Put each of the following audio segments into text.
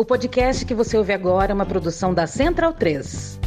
O podcast que você ouve agora é uma produção da Central 3.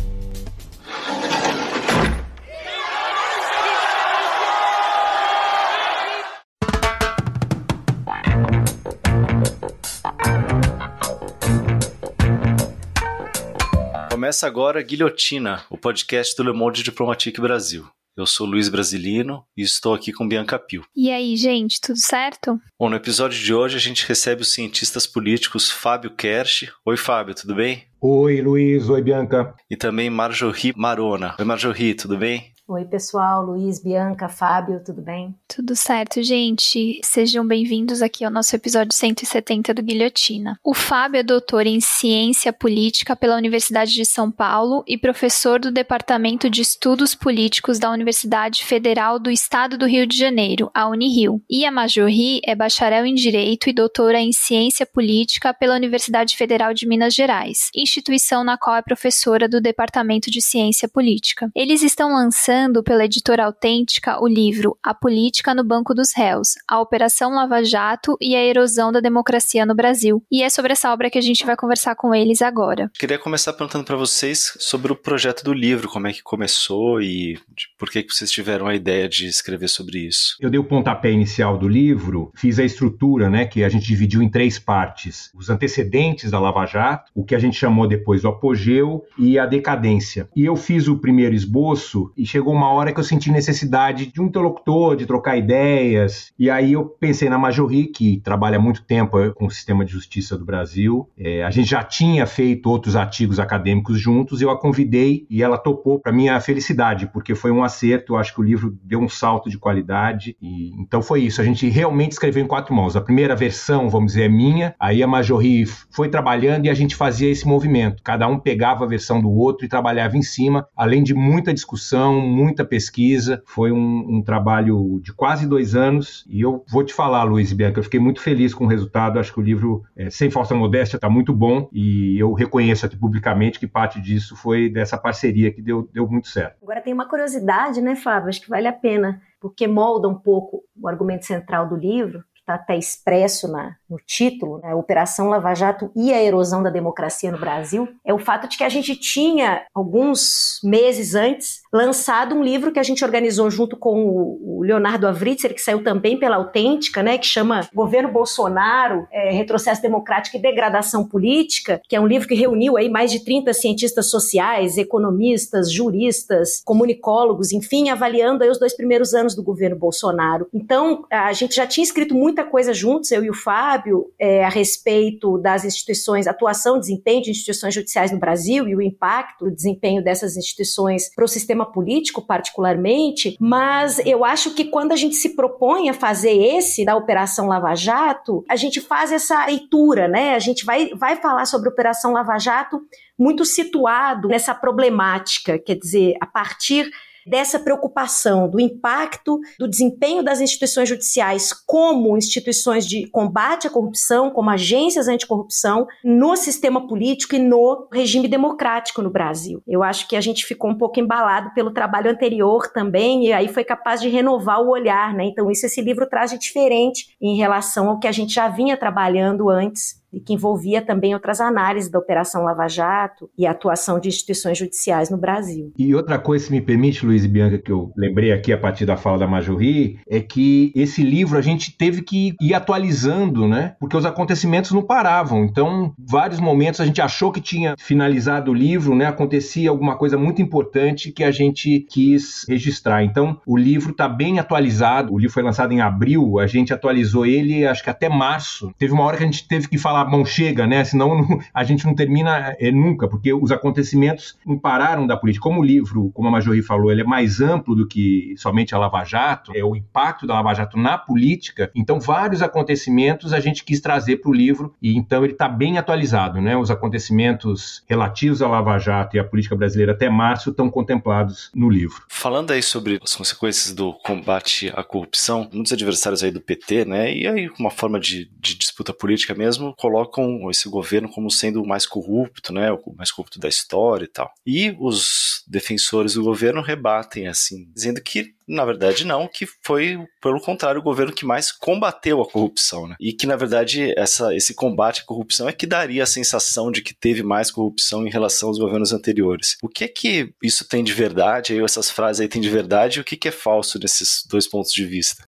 Começa agora Guilhotina, o podcast do Le Monde Diplomatique Brasil. Eu sou Luiz Brasilino e estou aqui com Bianca Pio. E aí, gente, tudo certo? Bom, no episódio de hoje a gente recebe os cientistas políticos Fábio Kersh. Oi, Fábio, tudo bem? Oi, Luiz. Oi, Bianca. E também Marjorie Marona. Oi, Marjorie, tudo bem? Oi, pessoal, Luiz, Bianca, Fábio, tudo bem? Tudo certo, gente. Sejam bem-vindos aqui ao nosso episódio 170 do Guilhotina. O Fábio é doutor em Ciência Política pela Universidade de São Paulo e professor do Departamento de Estudos Políticos da Universidade Federal do Estado do Rio de Janeiro, a Unirio. E a Majorri é bacharel em Direito e doutora em Ciência Política pela Universidade Federal de Minas Gerais, instituição na qual é professora do Departamento de Ciência Política. Eles estão lançando lançando pela editora autêntica o livro A Política no Banco dos Réus, a Operação Lava Jato e a Erosão da Democracia no Brasil. E é sobre essa obra que a gente vai conversar com eles agora. Queria começar perguntando para vocês sobre o projeto do livro, como é que começou e por que vocês tiveram a ideia de escrever sobre isso. Eu dei o pontapé inicial do livro, fiz a estrutura, né, que a gente dividiu em três partes: os antecedentes da Lava Jato, o que a gente chamou depois do apogeu e a decadência. E eu fiz o primeiro esboço e chegou chegou uma hora que eu senti necessidade de um interlocutor, de trocar ideias. E aí eu pensei na Majorri, que trabalha muito tempo eh, com o sistema de justiça do Brasil. É, a gente já tinha feito outros artigos acadêmicos juntos, eu a convidei e ela topou para minha felicidade, porque foi um acerto. Eu acho que o livro deu um salto de qualidade. E então foi isso. A gente realmente escreveu em quatro mãos. A primeira versão, vamos dizer, é minha. Aí a Majorri foi trabalhando e a gente fazia esse movimento. Cada um pegava a versão do outro e trabalhava em cima, além de muita discussão, muita pesquisa, foi um, um, trabalho de quase dois anos. E eu vou te falar, Luiz Bianca, eu fiquei muito feliz com o resultado. Acho que o livro, é, sem falsa modéstia, está muito bom. E eu reconheço aqui publicamente que parte disso foi dessa parceria que deu, deu muito certo. Agora tem uma curiosidade, né, Fábio? Acho que vale a pena, porque molda um pouco o argumento central do livro, está até expresso na, no título, né, Operação Lava Jato e a erosão da democracia no Brasil, é o fato de que a gente tinha, alguns meses antes, lançado um livro que a gente organizou junto com o Leonardo Avritzer, que saiu também pela Autêntica, né, que chama Governo Bolsonaro, é, Retrocesso Democrático e Degradação Política, que é um livro que reuniu aí mais de 30 cientistas sociais, economistas, juristas, comunicólogos, enfim, avaliando aí os dois primeiros anos do governo Bolsonaro. Então, a gente já tinha escrito muita coisa juntos, eu e o Fábio, é, a respeito das instituições, atuação, desempenho de instituições judiciais no Brasil e o impacto do desempenho dessas instituições para o sistema político, particularmente, mas eu acho que quando a gente se propõe a fazer esse da Operação Lava Jato, a gente faz essa leitura, né? A gente vai, vai falar sobre Operação Lava Jato muito situado nessa problemática, quer dizer, a partir dessa preocupação do impacto do desempenho das instituições judiciais como instituições de combate à corrupção, como agências anticorrupção, no sistema político e no regime democrático no Brasil. Eu acho que a gente ficou um pouco embalado pelo trabalho anterior também, e aí foi capaz de renovar o olhar, né? Então, isso esse livro traz de diferente em relação ao que a gente já vinha trabalhando antes e que envolvia também outras análises da Operação Lava Jato e a atuação de instituições judiciais no Brasil. E outra coisa, se me permite, Luiz e Bianca, que eu lembrei aqui a partir da fala da Majorri, é que esse livro a gente teve que ir atualizando, né? Porque os acontecimentos não paravam. Então, vários momentos a gente achou que tinha finalizado o livro, né? Acontecia alguma coisa muito importante que a gente quis registrar. Então, o livro está bem atualizado. O livro foi lançado em abril, a gente atualizou ele acho que até março. Teve uma hora que a gente teve que falar falar, bom, chega, né? Senão não, a gente não termina é, nunca, porque os acontecimentos não pararam da política. Como o livro, como a Majori falou, ele é mais amplo do que somente a Lava Jato, é o impacto da Lava Jato na política. Então, vários acontecimentos a gente quis trazer para o livro e então ele está bem atualizado, né? Os acontecimentos relativos à Lava Jato e à política brasileira até março estão contemplados no livro. Falando aí sobre as consequências do combate à corrupção, muitos adversários aí do PT, né? E aí uma forma de, de disputa política mesmo, colocam esse governo como sendo o mais corrupto, né, o mais corrupto da história e tal. E os defensores do governo rebatem assim, dizendo que na verdade, não, que foi, pelo contrário, o governo que mais combateu a corrupção, né? E que, na verdade, essa, esse combate à corrupção é que daria a sensação de que teve mais corrupção em relação aos governos anteriores. O que é que isso tem de verdade, aí essas frases aí tem de verdade, e o que, que é falso nesses dois pontos de vista?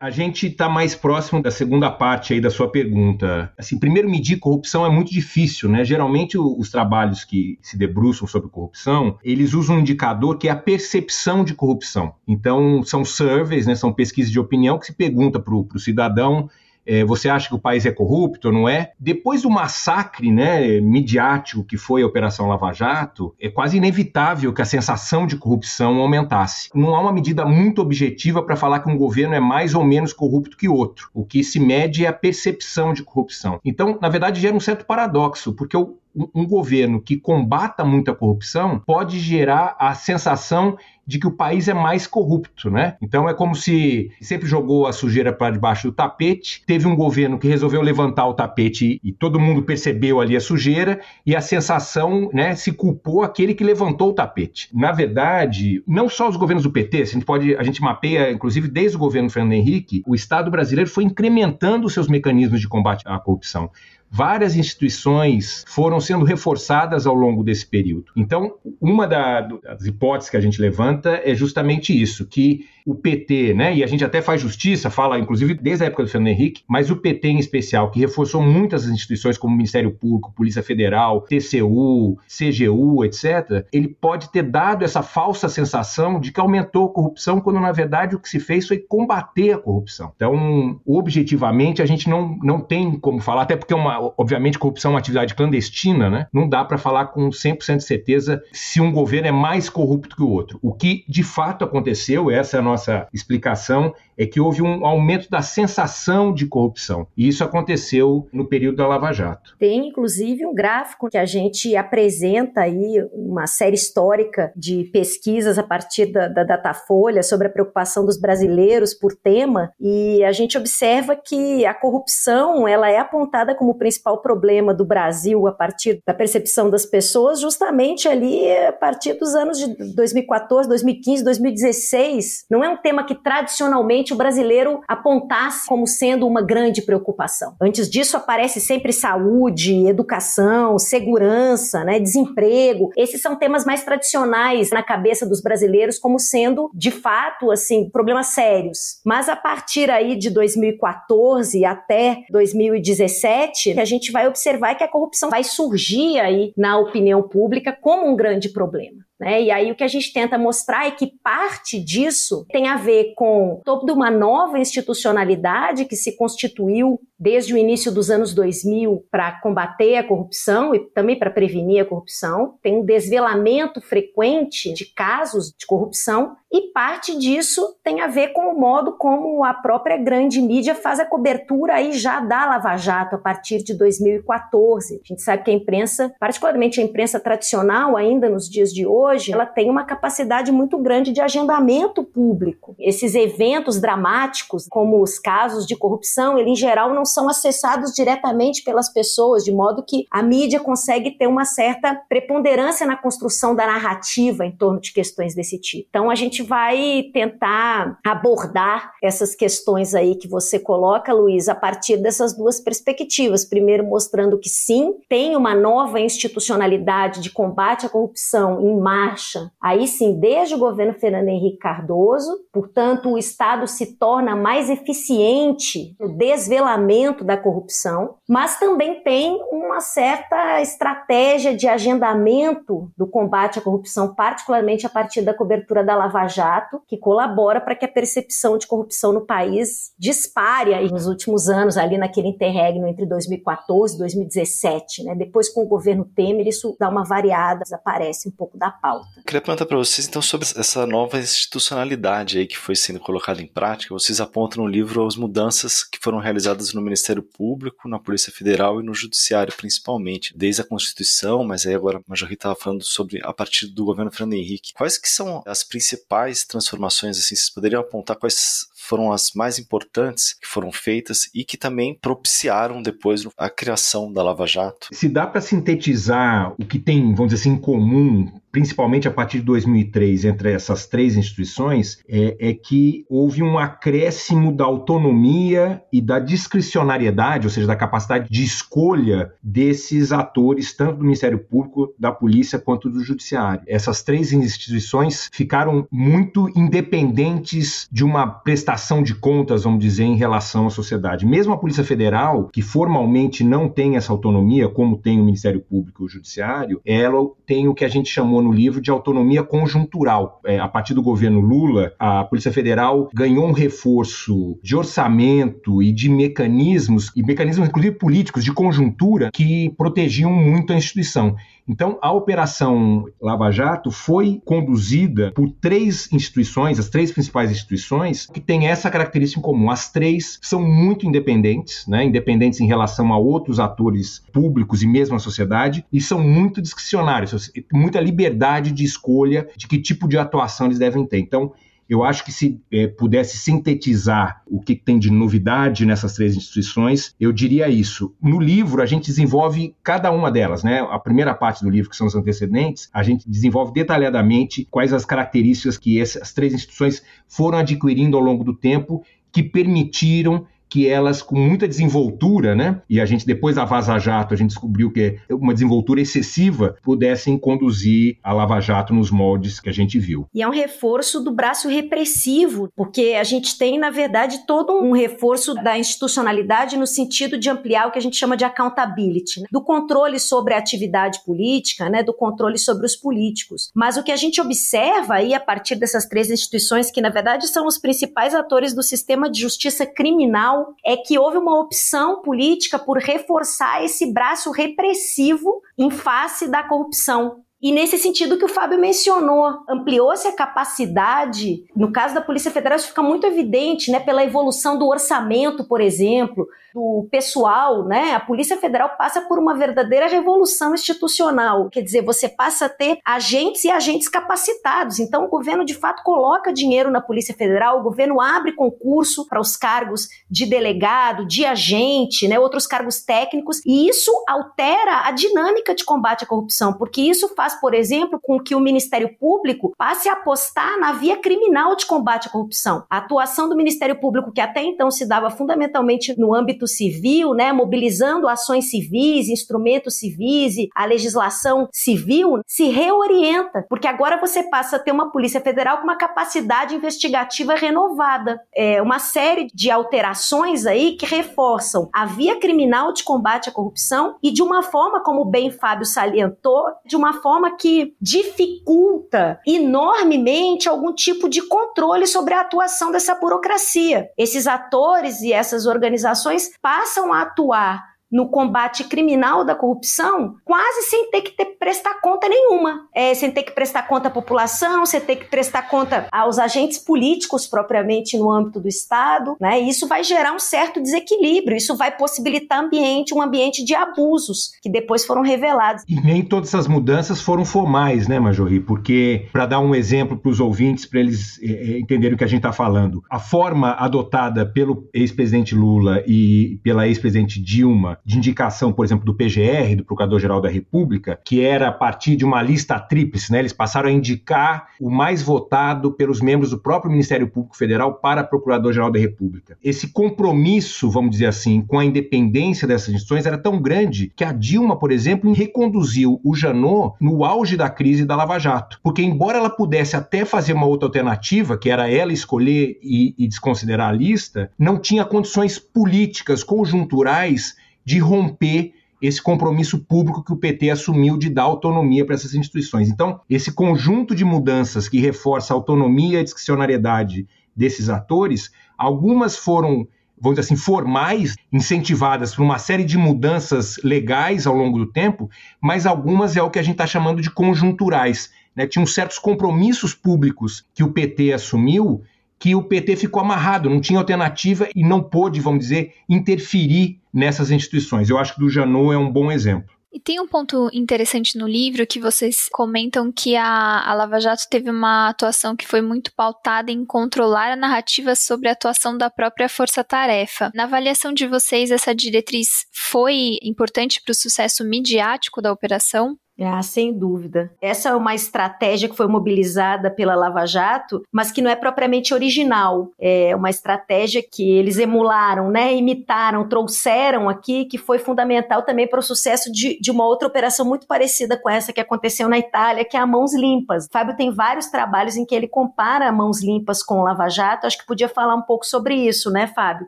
A gente está mais próximo da segunda parte aí da sua pergunta. Assim, primeiro, medir corrupção é muito difícil, né? Geralmente, os trabalhos que se debruçam sobre corrupção, eles usam um indicador que é a percepção de corrupção. Então, são surveys, né? São pesquisas de opinião que se pergunta para o cidadão é, você acha que o país é corrupto, não é? Depois do massacre né, midiático que foi a Operação Lava Jato, é quase inevitável que a sensação de corrupção aumentasse. Não há uma medida muito objetiva para falar que um governo é mais ou menos corrupto que outro. O que se mede é a percepção de corrupção. Então, na verdade, gera um certo paradoxo, porque o, um governo que combata muita corrupção pode gerar a sensação de que o país é mais corrupto, né? Então é como se sempre jogou a sujeira para debaixo do tapete, teve um governo que resolveu levantar o tapete e todo mundo percebeu ali a sujeira e a sensação, né, se culpou aquele que levantou o tapete. Na verdade, não só os governos do PT, a gente pode, a gente mapeia, inclusive desde o governo Fernando Henrique, o Estado brasileiro foi incrementando seus mecanismos de combate à corrupção várias instituições foram sendo reforçadas ao longo desse período. Então, uma das hipóteses que a gente levanta é justamente isso, que o PT, né, e a gente até faz justiça, fala inclusive desde a época do Fernando Henrique, mas o PT em especial, que reforçou muitas instituições como Ministério Público, Polícia Federal, TCU, CGU, etc., ele pode ter dado essa falsa sensação de que aumentou a corrupção, quando na verdade o que se fez foi combater a corrupção. Então, objetivamente, a gente não, não tem como falar, até porque, uma, obviamente, corrupção é uma atividade clandestina, né? Não dá para falar com 100% de certeza se um governo é mais corrupto que o outro. O que de fato aconteceu, essa é a nossa nossa explicação é que houve um aumento da sensação de corrupção. E isso aconteceu no período da Lava Jato. Tem, inclusive, um gráfico que a gente apresenta aí, uma série histórica de pesquisas a partir da, da Datafolha sobre a preocupação dos brasileiros por tema, e a gente observa que a corrupção ela é apontada como o principal problema do Brasil a partir da percepção das pessoas, justamente ali a partir dos anos de 2014, 2015, 2016. Não é um tema que tradicionalmente o brasileiro apontasse como sendo uma grande preocupação. Antes disso, aparece sempre saúde, educação, segurança, né, desemprego. Esses são temas mais tradicionais na cabeça dos brasileiros como sendo, de fato, assim, problemas sérios. Mas a partir aí de 2014 até 2017, a gente vai observar que a corrupção vai surgir aí na opinião pública como um grande problema. Né? E aí o que a gente tenta mostrar é que parte disso tem a ver com toda uma nova institucionalidade que se constituiu desde o início dos anos 2000 para combater a corrupção e também para prevenir a corrupção. Tem um desvelamento frequente de casos de corrupção e parte disso tem a ver com o modo como a própria grande mídia faz a cobertura aí já da Lava Jato a partir de 2014. A gente sabe que a imprensa, particularmente a imprensa tradicional ainda nos dias de hoje, ela tem uma capacidade muito grande de agendamento público. Esses eventos dramáticos, como os casos de corrupção, ele em geral não são acessados diretamente pelas pessoas, de modo que a mídia consegue ter uma certa preponderância na construção da narrativa em torno de questões desse tipo. Então a gente vai tentar abordar essas questões aí que você coloca, Luiz, a partir dessas duas perspectivas. Primeiro, mostrando que sim, tem uma nova institucionalidade de combate à corrupção em marcha, aí sim, desde o governo Fernando Henrique Cardoso, portanto, o Estado se torna mais eficiente no desvelamento da corrupção, mas também tem uma certa estratégia de agendamento do combate à corrupção, particularmente a partir da cobertura da Lava Jato, que colabora para que a percepção de corrupção no país dispare aí nos últimos anos, ali naquele interregno entre 2014 e 2017. Né? Depois, com o governo Temer, isso dá uma variada, desaparece um pouco da pauta. queria perguntar para vocês, então, sobre essa nova institucionalidade aí que foi sendo colocada em prática. Vocês apontam no livro as mudanças que foram realizadas no Ministério Público, na Polícia Federal e no Judiciário, principalmente, desde a Constituição, mas aí agora a Majorri estava falando sobre a partir do governo Fernando Henrique. Quais que são as principais transformações, assim, vocês poderiam apontar quais foram as mais importantes que foram feitas e que também propiciaram depois a criação da Lava Jato. Se dá para sintetizar o que tem, vamos dizer assim, em comum principalmente a partir de 2003, entre essas três instituições, é, é, que houve um acréscimo da autonomia e da discricionariedade, ou seja, da capacidade de escolha desses atores, tanto do Ministério Público, da Polícia, quanto do Judiciário. Essas três instituições ficaram muito independentes de uma prestação de contas, vamos dizer, em relação à sociedade. Mesmo a Polícia Federal, que formalmente não tem essa autonomia, como tem o Ministério Público e o Judiciário, ela tem o que a gente chamou no livro de autonomia conjuntural. É, a partir do governo Lula, a Polícia Federal ganhou um reforço de orçamento e de mecanismos, e mecanismos inclusive políticos, de conjuntura, que protegiam muito a instituição. Então, a Operação Lava Jato foi conduzida por três instituições, as três principais instituições, que têm essa característica em comum. As três são muito independentes, né? independentes em relação a outros atores públicos e mesmo a sociedade, e são muito discricionários, muita liberdade de escolha de que tipo de atuação eles devem ter. Então, eu acho que se é, pudesse sintetizar o que tem de novidade nessas três instituições, eu diria isso. No livro, a gente desenvolve cada uma delas, né? A primeira parte do livro, que são os antecedentes, a gente desenvolve detalhadamente quais as características que essas três instituições foram adquirindo ao longo do tempo que permitiram que elas, com muita desenvoltura, né? E a gente, depois da Vaza Jato, a gente descobriu que é uma desenvoltura excessiva, pudessem conduzir a Lava Jato nos moldes que a gente viu. E é um reforço do braço repressivo, porque a gente tem, na verdade, todo um reforço da institucionalidade no sentido de ampliar o que a gente chama de accountability, né? do controle sobre a atividade política, né? Do controle sobre os políticos. Mas o que a gente observa aí, a partir dessas três instituições, que na verdade são os principais atores do sistema de justiça criminal é que houve uma opção política por reforçar esse braço repressivo em face da corrupção. E nesse sentido que o Fábio mencionou, ampliou-se a capacidade, no caso da Polícia Federal isso fica muito evidente, né, pela evolução do orçamento, por exemplo, do pessoal, né? A Polícia Federal passa por uma verdadeira revolução institucional. Quer dizer, você passa a ter agentes e agentes capacitados. Então, o governo de fato coloca dinheiro na Polícia Federal, o governo abre concurso para os cargos de delegado, de agente, né? Outros cargos técnicos, e isso altera a dinâmica de combate à corrupção, porque isso faz, por exemplo, com que o Ministério Público passe a apostar na via criminal de combate à corrupção. A atuação do Ministério Público, que até então se dava fundamentalmente no âmbito âmbito civil, né, mobilizando ações civis, instrumentos civis, a legislação civil, se reorienta, porque agora você passa a ter uma Polícia Federal com uma capacidade investigativa renovada. É uma série de alterações aí que reforçam a via criminal de combate à corrupção e de uma forma, como bem Fábio salientou, de uma forma que dificulta enormemente algum tipo de controle sobre a atuação dessa burocracia. Esses atores e essas organizações passam a atuar no combate criminal da corrupção, quase sem ter que ter, prestar conta nenhuma. É, sem ter que prestar conta à população, sem ter que prestar conta aos agentes políticos propriamente no âmbito do Estado. Né? Isso vai gerar um certo desequilíbrio, isso vai possibilitar ambiente, um ambiente de abusos que depois foram revelados. E nem todas essas mudanças foram formais, né, Majori? Porque, para dar um exemplo para os ouvintes, para eles é, entenderem o que a gente está falando, a forma adotada pelo ex-presidente Lula e pela ex-presidente Dilma de indicação, por exemplo, do PGR, do Procurador-Geral da República, que era a partir de uma lista tríplice, né? Eles passaram a indicar o mais votado pelos membros do próprio Ministério Público Federal para Procurador-Geral da República. Esse compromisso, vamos dizer assim, com a independência dessas instituições era tão grande que a Dilma, por exemplo, reconduziu o Janot no auge da crise da Lava Jato. Porque, embora ela pudesse até fazer uma outra alternativa, que era ela escolher e, e desconsiderar a lista, não tinha condições políticas, conjunturais de romper esse compromisso público que o PT assumiu de dar autonomia para essas instituições. Então, esse conjunto de mudanças que reforça a autonomia e a discricionariedade desses atores, algumas foram, vamos dizer assim, formais, incentivadas por uma série de mudanças legais ao longo do tempo, mas algumas é o que a gente está chamando de conjunturais. Né? Tinham certos compromissos públicos que o PT assumiu que o PT ficou amarrado, não tinha alternativa e não pôde, vamos dizer, interferir nessas instituições. Eu acho que do Janot é um bom exemplo. E tem um ponto interessante no livro que vocês comentam que a, a Lava Jato teve uma atuação que foi muito pautada em controlar a narrativa sobre a atuação da própria força-tarefa. Na avaliação de vocês, essa diretriz foi importante para o sucesso midiático da operação? Ah, sem dúvida. Essa é uma estratégia que foi mobilizada pela Lava Jato, mas que não é propriamente original. É uma estratégia que eles emularam, né, imitaram, trouxeram aqui, que foi fundamental também para o sucesso de, de uma outra operação muito parecida com essa que aconteceu na Itália, que é a Mãos Limpas. Fábio tem vários trabalhos em que ele compara Mãos Limpas com Lava Jato. Acho que podia falar um pouco sobre isso, né, Fábio?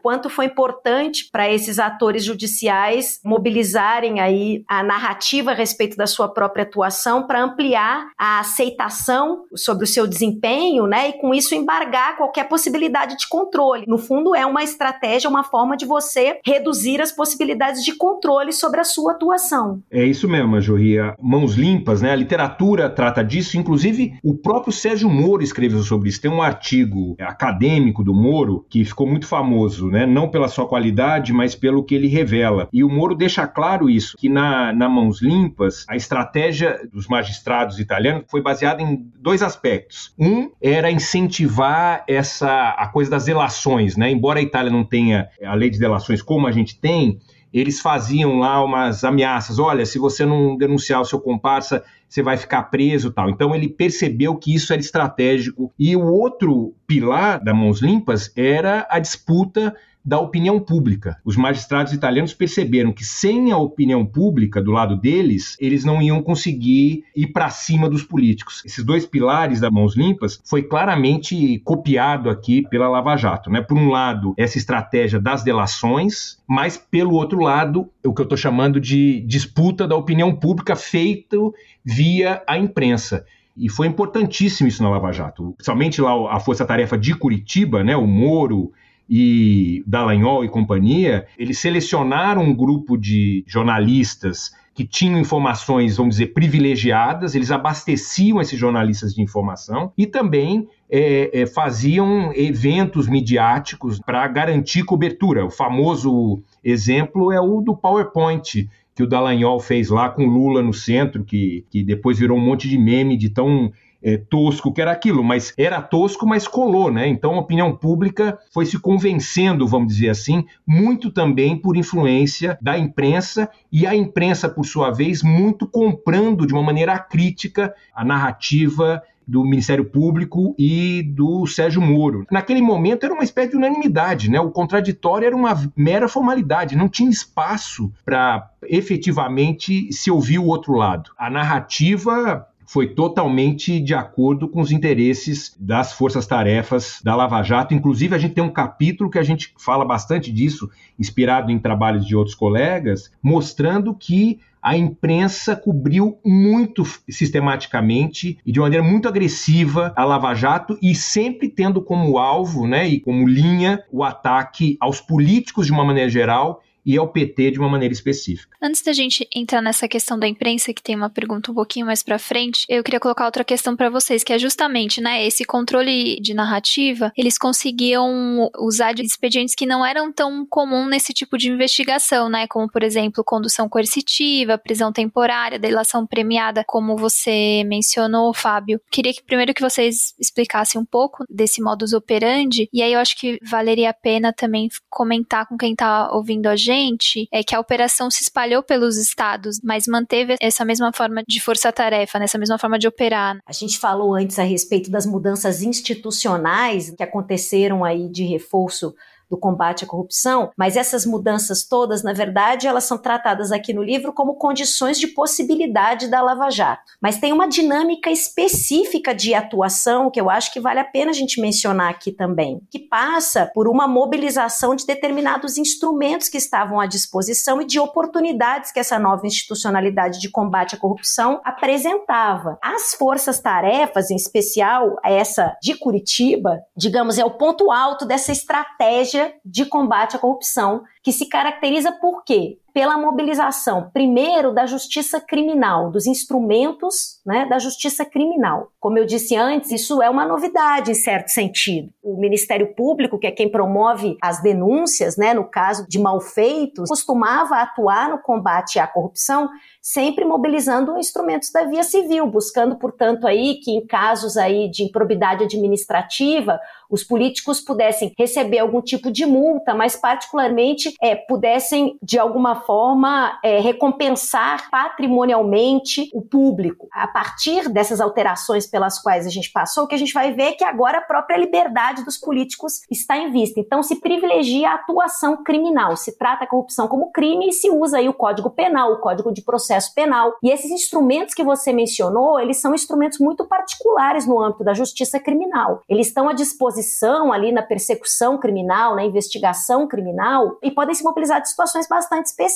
Quanto foi importante para esses atores judiciais mobilizarem aí a narrativa a respeito da sua própria atuação para ampliar a aceitação sobre o seu desempenho, né? E com isso embargar qualquer possibilidade de controle. No fundo, é uma estratégia, uma forma de você reduzir as possibilidades de controle sobre a sua atuação. É isso mesmo, Jorria. Mãos limpas, né? A literatura trata disso, inclusive o próprio Sérgio Moro escreveu sobre isso. Tem um artigo acadêmico do Moro que ficou muito famoso, né? Não pela sua qualidade, mas pelo que ele revela. E o Moro deixa claro isso, que na, na Mãos Limpas, a estratégia estratégia dos magistrados italianos foi baseada em dois aspectos. Um era incentivar essa a coisa das delações, né? Embora a Itália não tenha a lei de delações como a gente tem, eles faziam lá umas ameaças. Olha, se você não denunciar o seu comparsa, você vai ficar preso tal. Então ele percebeu que isso era estratégico. E o outro pilar da Mãos Limpas era a disputa da opinião pública. Os magistrados italianos perceberam que sem a opinião pública do lado deles, eles não iam conseguir ir para cima dos políticos. Esses dois pilares da Mãos Limpas foi claramente copiado aqui pela Lava Jato. Né? Por um lado, essa estratégia das delações, mas pelo outro lado, o que eu estou chamando de disputa da opinião pública feito via a imprensa. E foi importantíssimo isso na Lava Jato. Principalmente lá a Força Tarefa de Curitiba, né, o Moro e Dallagnol e companhia, eles selecionaram um grupo de jornalistas que tinham informações, vamos dizer, privilegiadas, eles abasteciam esses jornalistas de informação e também é, é, faziam eventos midiáticos para garantir cobertura. O famoso exemplo é o do PowerPoint, que o Dallagnol fez lá com Lula no centro, que, que depois virou um monte de meme de tão é, tosco que era aquilo, mas era tosco, mas colou, né? Então a opinião pública foi se convencendo, vamos dizer assim, muito também por influência da imprensa e a imprensa, por sua vez, muito comprando de uma maneira crítica a narrativa do Ministério Público e do Sérgio Moro. Naquele momento era uma espécie de unanimidade, né? O contraditório era uma mera formalidade, não tinha espaço para efetivamente se ouvir o outro lado. A narrativa foi totalmente de acordo com os interesses das forças-tarefas da Lava Jato. Inclusive, a gente tem um capítulo que a gente fala bastante disso, inspirado em trabalhos de outros colegas, mostrando que a imprensa cobriu muito sistematicamente e de maneira muito agressiva a Lava Jato e sempre tendo como alvo, né, e como linha o ataque aos políticos de uma maneira geral e ao PT de uma maneira específica. Antes da gente entrar nessa questão da imprensa, que tem uma pergunta um pouquinho mais para frente, eu queria colocar outra questão para vocês, que é justamente, né, esse controle de narrativa, eles conseguiam usar de expedientes que não eram tão comum nesse tipo de investigação, né, como por exemplo, condução coercitiva, prisão temporária, delação premiada, como você mencionou, Fábio. Queria que primeiro que vocês explicassem um pouco desse modus operandi, e aí eu acho que valeria a pena também comentar com quem está ouvindo a gente é que a operação se espalhou pelos estados, mas manteve essa mesma forma de força-tarefa, nessa mesma forma de operar. A gente falou antes a respeito das mudanças institucionais que aconteceram aí de reforço do combate à corrupção, mas essas mudanças todas, na verdade, elas são tratadas aqui no livro como condições de possibilidade da Lava Jato. Mas tem uma dinâmica específica de atuação que eu acho que vale a pena a gente mencionar aqui também, que passa por uma mobilização de determinados instrumentos que estavam à disposição e de oportunidades que essa nova institucionalidade de combate à corrupção apresentava. As forças-tarefas, em especial essa de Curitiba, digamos, é o ponto alto dessa estratégia de combate à corrupção, que se caracteriza por quê? Pela mobilização, primeiro, da justiça criminal, dos instrumentos né, da justiça criminal. Como eu disse antes, isso é uma novidade em certo sentido. O Ministério Público, que é quem promove as denúncias, né, no caso de malfeitos, costumava atuar no combate à corrupção sempre mobilizando instrumentos da via civil, buscando, portanto, aí que em casos aí de improbidade administrativa, os políticos pudessem receber algum tipo de multa, mas particularmente é, pudessem, de alguma forma, é, recompensar patrimonialmente o público. A partir dessas alterações pelas quais a gente passou, o que a gente vai ver é que agora a própria liberdade dos políticos está em vista. Então se privilegia a atuação criminal, se trata a corrupção como crime e se usa aí o Código Penal, o Código de Processo penal. E esses instrumentos que você mencionou, eles são instrumentos muito particulares no âmbito da justiça criminal. Eles estão à disposição ali na persecução criminal, na investigação criminal e podem se mobilizar de situações bastante específicas.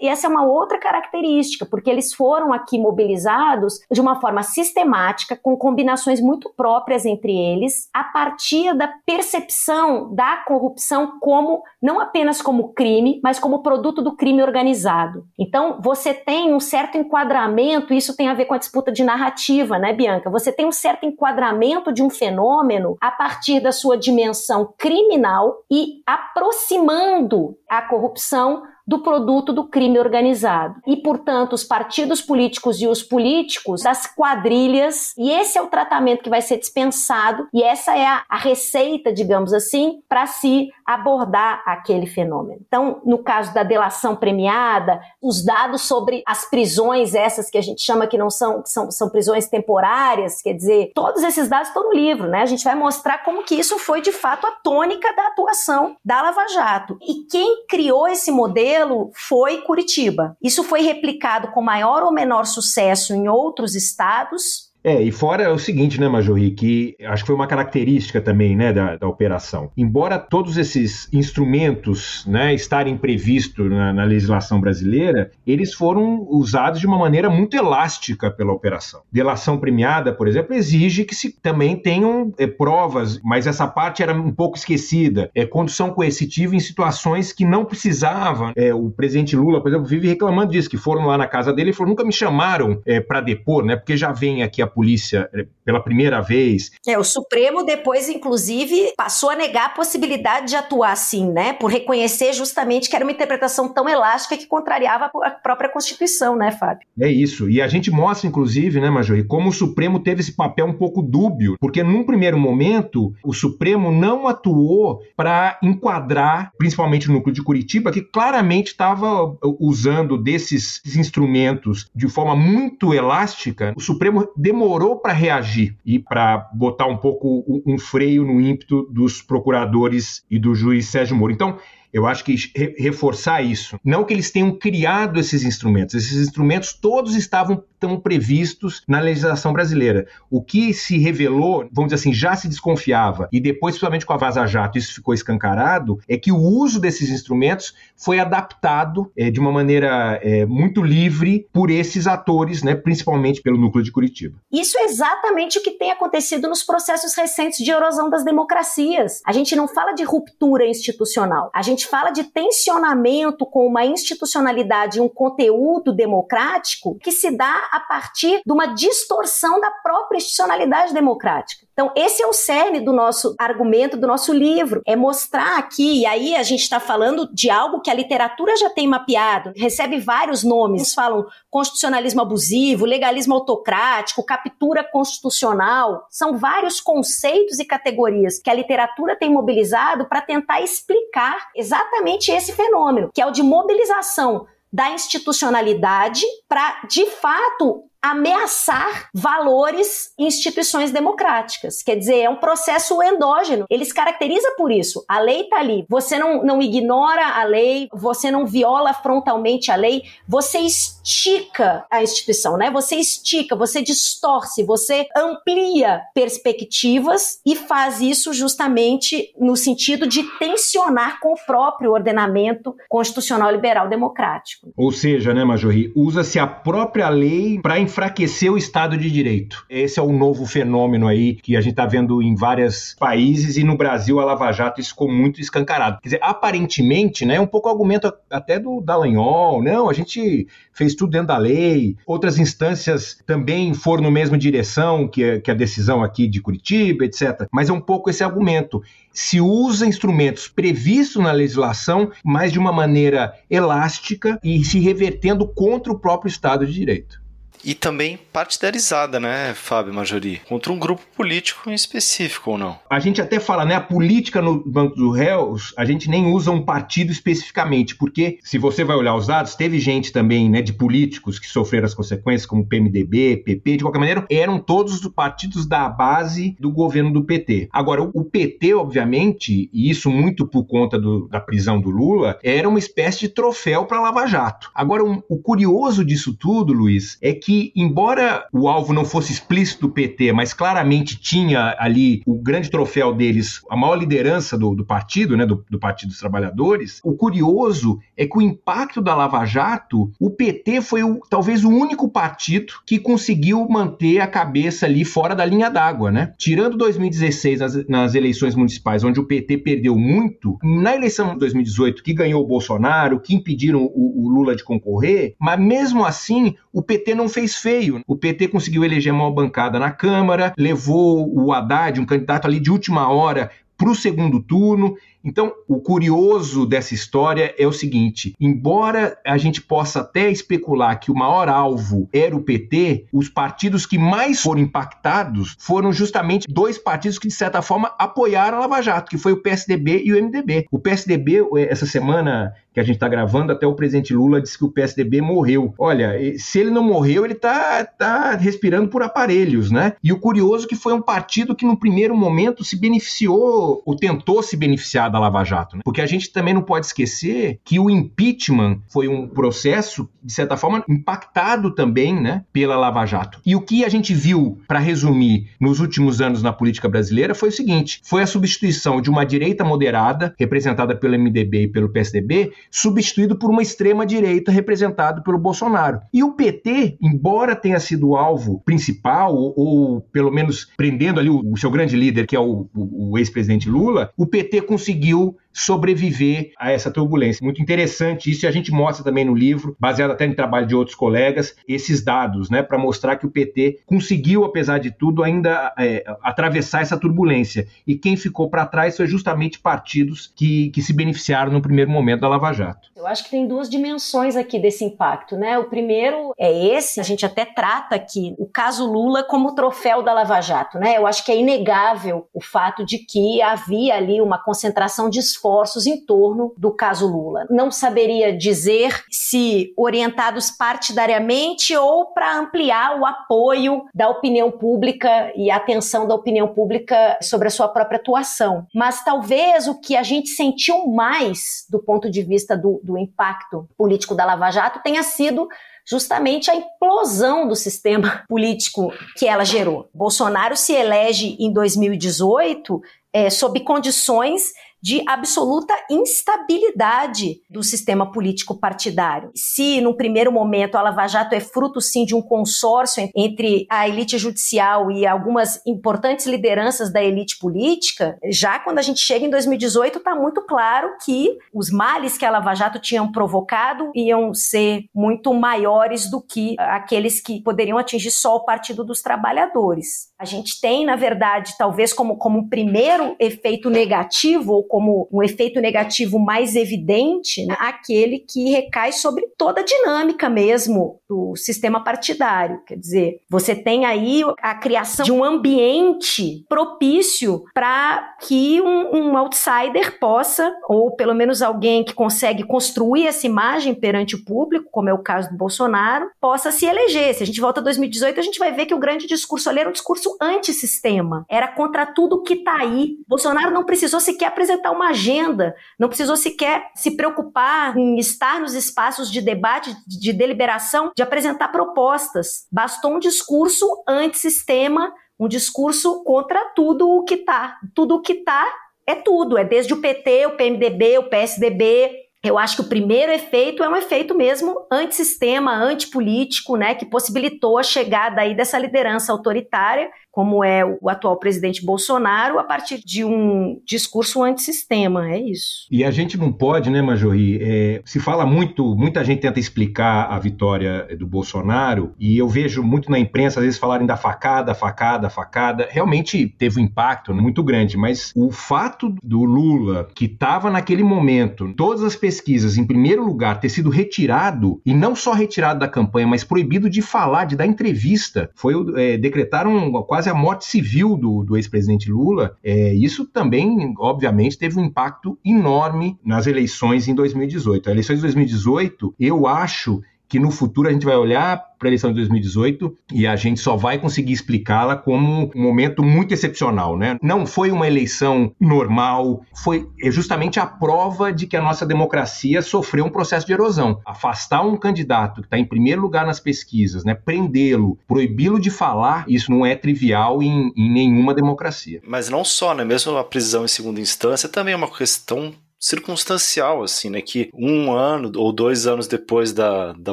E essa é uma outra característica, porque eles foram aqui mobilizados de uma forma sistemática, com combinações muito próprias entre eles, a partir da percepção da corrupção como não apenas como crime, mas como produto do crime organizado. Então, você tem um certo enquadramento, isso tem a ver com a disputa de narrativa, né, Bianca? Você tem um certo enquadramento de um fenômeno a partir da sua dimensão criminal e aproximando a corrupção do produto do crime organizado. E, portanto, os partidos políticos e os políticos das quadrilhas, e esse é o tratamento que vai ser dispensado, e essa é a, a receita, digamos assim, para se abordar aquele fenômeno. Então, no caso da delação premiada, os dados sobre as prisões, essas que a gente chama que não são, são, são prisões temporárias, quer dizer, todos esses dados estão no livro, né? A gente vai mostrar como que isso foi de fato a tônica da atuação da Lava Jato. E quem criou esse modelo modelo foi Curitiba. Isso foi replicado com maior ou menor sucesso em outros estados, é, e fora o seguinte, né, Majorri, que acho que foi uma característica também, né, da, da operação. Embora todos esses instrumentos, né, estarem previstos na, na, legislação brasileira, eles foram usados de uma maneira muito elástica pela operação. Delação premiada, por exemplo, exige que se também tenham é, provas, mas essa parte era um pouco esquecida. É condução coercitiva em situações que não precisavam. É, o presidente Lula, por exemplo, vive reclamando disso, que foram lá na casa dele e falou, nunca me chamaram é, para depor, né, porque já vem aqui a polícia eh, pela primeira vez. É, o Supremo depois, inclusive, passou a negar a possibilidade de atuar assim, né? Por reconhecer justamente que era uma interpretação tão elástica que contrariava a própria Constituição, né, Fábio? É isso. E a gente mostra, inclusive, né, Major, como o Supremo teve esse papel um pouco dúbio, porque num primeiro momento o Supremo não atuou para enquadrar, principalmente o núcleo de Curitiba, que claramente estava usando desses instrumentos de forma muito elástica. O Supremo demorou demorou para reagir e para botar um pouco um, freio no ímpeto dos procuradores e do juiz Sérgio Moro. Então, eu acho que reforçar isso. Não que eles tenham criado esses instrumentos, esses instrumentos todos estavam tão previstos na legislação brasileira. O que se revelou, vamos dizer assim, já se desconfiava, e depois, principalmente com a Vaza Jato, isso ficou escancarado, é que o uso desses instrumentos foi adaptado é, de uma maneira é, muito livre por esses atores, né, principalmente pelo núcleo de Curitiba. Isso é exatamente o que tem acontecido nos processos recentes de erosão das democracias. A gente não fala de ruptura institucional, a gente fala de tensionamento com uma institucionalidade e um conteúdo democrático que se dá a partir de uma distorção da própria institucionalidade democrática. Então, esse é o cerne do nosso argumento, do nosso livro. É mostrar aqui, e aí a gente está falando de algo que a literatura já tem mapeado, recebe vários nomes, falam constitucionalismo abusivo, legalismo autocrático, captura constitucional. São vários conceitos e categorias que a literatura tem mobilizado para tentar explicar exatamente esse fenômeno, que é o de mobilização da institucionalidade para, de fato, ameaçar valores e instituições democráticas. Quer dizer, é um processo endógeno. Ele se caracteriza por isso. A lei está ali. Você não, não ignora a lei, você não viola frontalmente a lei, você estica a instituição, né? Você estica, você distorce, você amplia perspectivas e faz isso justamente no sentido de tensionar com o próprio ordenamento constitucional liberal democrático. Ou seja, né, Majorri, usa-se a própria lei para enfraquecer o Estado de Direito. Esse é o novo fenômeno aí que a gente está vendo em vários países e no Brasil a Lava Jato isso ficou muito escancarado. Quer dizer, aparentemente, né, um pouco argumento até do Dallagnol, não, a gente fez tudo dentro da lei, outras instâncias também foram na mesma direção que, que a decisão aqui de Curitiba, etc. Mas é um pouco esse argumento. Se usa instrumentos previstos na legislação, mas de uma maneira elástica e se revertendo contra o próprio Estado de Direito e também partidarizada, né, Fábio Majori? Contra um grupo político em específico ou não? A gente até fala, né, a política no Banco dos Réus, a gente nem usa um partido especificamente, porque se você vai olhar os dados, teve gente também, né, de políticos que sofreram as consequências, como PMDB, PP, de qualquer maneira, eram todos os partidos da base do governo do PT. Agora, o PT, obviamente, e isso muito por conta do, da prisão do Lula, era uma espécie de troféu para Lava Jato. Agora, um, o curioso disso tudo, Luiz, é que que, embora o alvo não fosse explícito do PT, mas claramente tinha ali o grande troféu deles, a maior liderança do, do partido, né, do, do, Partido dos Trabalhadores, o curioso é que o impacto da Lava Jato, o PT foi o, talvez o único partido que conseguiu manter a cabeça ali fora da linha d'água, né? Tirando 2016 nas, nas eleições municipais, onde o PT perdeu muito, na eleição de 2018, que ganhou o Bolsonaro, que impediram o, o Lula de concorrer, mas mesmo assim, o PT não fez feio. O PT conseguiu eleger uma bancada na Câmara, levou o Haddad, um candidato ali de última hora, para o segundo turno. Então, o curioso dessa história é o seguinte: embora a gente possa até especular que o maior alvo era o PT, os partidos que mais foram impactados foram justamente dois partidos que, de certa forma, apoiaram a Lava Jato, que foi o PSDB e o MDB. O PSDB, essa semana que a gente está gravando, até o presidente Lula disse que o PSDB morreu. Olha, se ele não morreu, ele está tá respirando por aparelhos, né? E o curioso é que foi um partido que, no primeiro momento, se beneficiou, ou tentou se beneficiar da Lava Jato. Né? Porque a gente também não pode esquecer que o impeachment foi um processo, de certa forma, impactado também né, pela Lava Jato. E o que a gente viu, para resumir, nos últimos anos na política brasileira foi o seguinte: foi a substituição de uma direita moderada, representada pelo MDB e pelo PSDB, substituído por uma extrema direita representada pelo Bolsonaro. E o PT, embora tenha sido o alvo principal, ou, ou, pelo menos prendendo ali o, o seu grande líder, que é o, o, o ex-presidente Lula, o PT conseguiu conseguiu sobreviver a essa turbulência. Muito interessante isso e a gente mostra também no livro, baseado até no trabalho de outros colegas, esses dados, né, para mostrar que o PT conseguiu, apesar de tudo, ainda é, atravessar essa turbulência. E quem ficou para trás foi justamente partidos que, que se beneficiaram no primeiro momento da Lava Jato. Eu acho que tem duas dimensões aqui desse impacto, né? O primeiro é esse, a gente até trata aqui o caso Lula como troféu da Lava Jato, né? Eu acho que é inegável o fato de que havia ali uma concentração de esforço esforços em torno do caso Lula. Não saberia dizer se orientados partidariamente ou para ampliar o apoio da opinião pública e a atenção da opinião pública sobre a sua própria atuação. Mas talvez o que a gente sentiu mais do ponto de vista do, do impacto político da Lava Jato tenha sido justamente a implosão do sistema político que ela gerou. Bolsonaro se elege em 2018 é, sob condições de absoluta instabilidade do sistema político partidário. Se, num primeiro momento, a Lava Jato é fruto, sim, de um consórcio entre a elite judicial e algumas importantes lideranças da elite política, já quando a gente chega em 2018, está muito claro que os males que a Lava Jato tinham provocado iam ser muito maiores do que aqueles que poderiam atingir só o Partido dos Trabalhadores. A gente tem, na verdade, talvez como, como primeiro efeito negativo, ou como um efeito negativo mais evidente, né, aquele que recai sobre toda a dinâmica mesmo do sistema partidário. Quer dizer, você tem aí a criação de um ambiente propício para que um, um outsider possa, ou pelo menos alguém que consegue construir essa imagem perante o público, como é o caso do Bolsonaro, possa se eleger. Se a gente volta a 2018, a gente vai ver que o grande discurso ali era um discurso antissistema, era contra tudo que está aí. Bolsonaro não precisou sequer apresentar uma agenda, não precisou sequer se preocupar em estar nos espaços de debate, de deliberação, de apresentar propostas. Bastou um discurso antissistema, um discurso contra tudo o que está. Tudo o que está é tudo, é desde o PT, o PMDB, o PSDB, Eu acho que o primeiro efeito é um efeito mesmo antissistema, antipolítico, né, que possibilitou a chegada aí dessa liderança autoritária como é o atual presidente Bolsonaro, a partir de um discurso antissistema, é isso. E a gente não pode, né, Majorri, é, se fala muito, muita gente tenta explicar a vitória do Bolsonaro, e eu vejo muito na imprensa, às vezes, falarem da facada, facada, facada, realmente teve um impacto muito grande, mas o fato do Lula, que estava naquele momento, todas as pesquisas, em primeiro lugar, ter sido retirado, e não só retirado da campanha, mas proibido de falar, de dar entrevista, foi é, decretaram quase a morte civil do, do ex-presidente Lula, é, isso também, obviamente, teve um impacto enorme nas eleições em 2018. As eleições de 2018, eu acho que no futuro a gente vai olhar para a eleição de 2018 e a gente só vai conseguir explicá-la como um momento muito excepcional, né? Não foi uma eleição normal, foi justamente a prova de que a nossa democracia sofreu um processo de erosão. Afastar um candidato que está em primeiro lugar nas pesquisas, né? Prendê-lo, proibi-lo de falar, isso não é trivial em, em nenhuma democracia. Mas não só, né? Mesmo a prisão em segunda instância também é uma questão circunstancial, assim, né? Que um ano ou dois anos depois da, da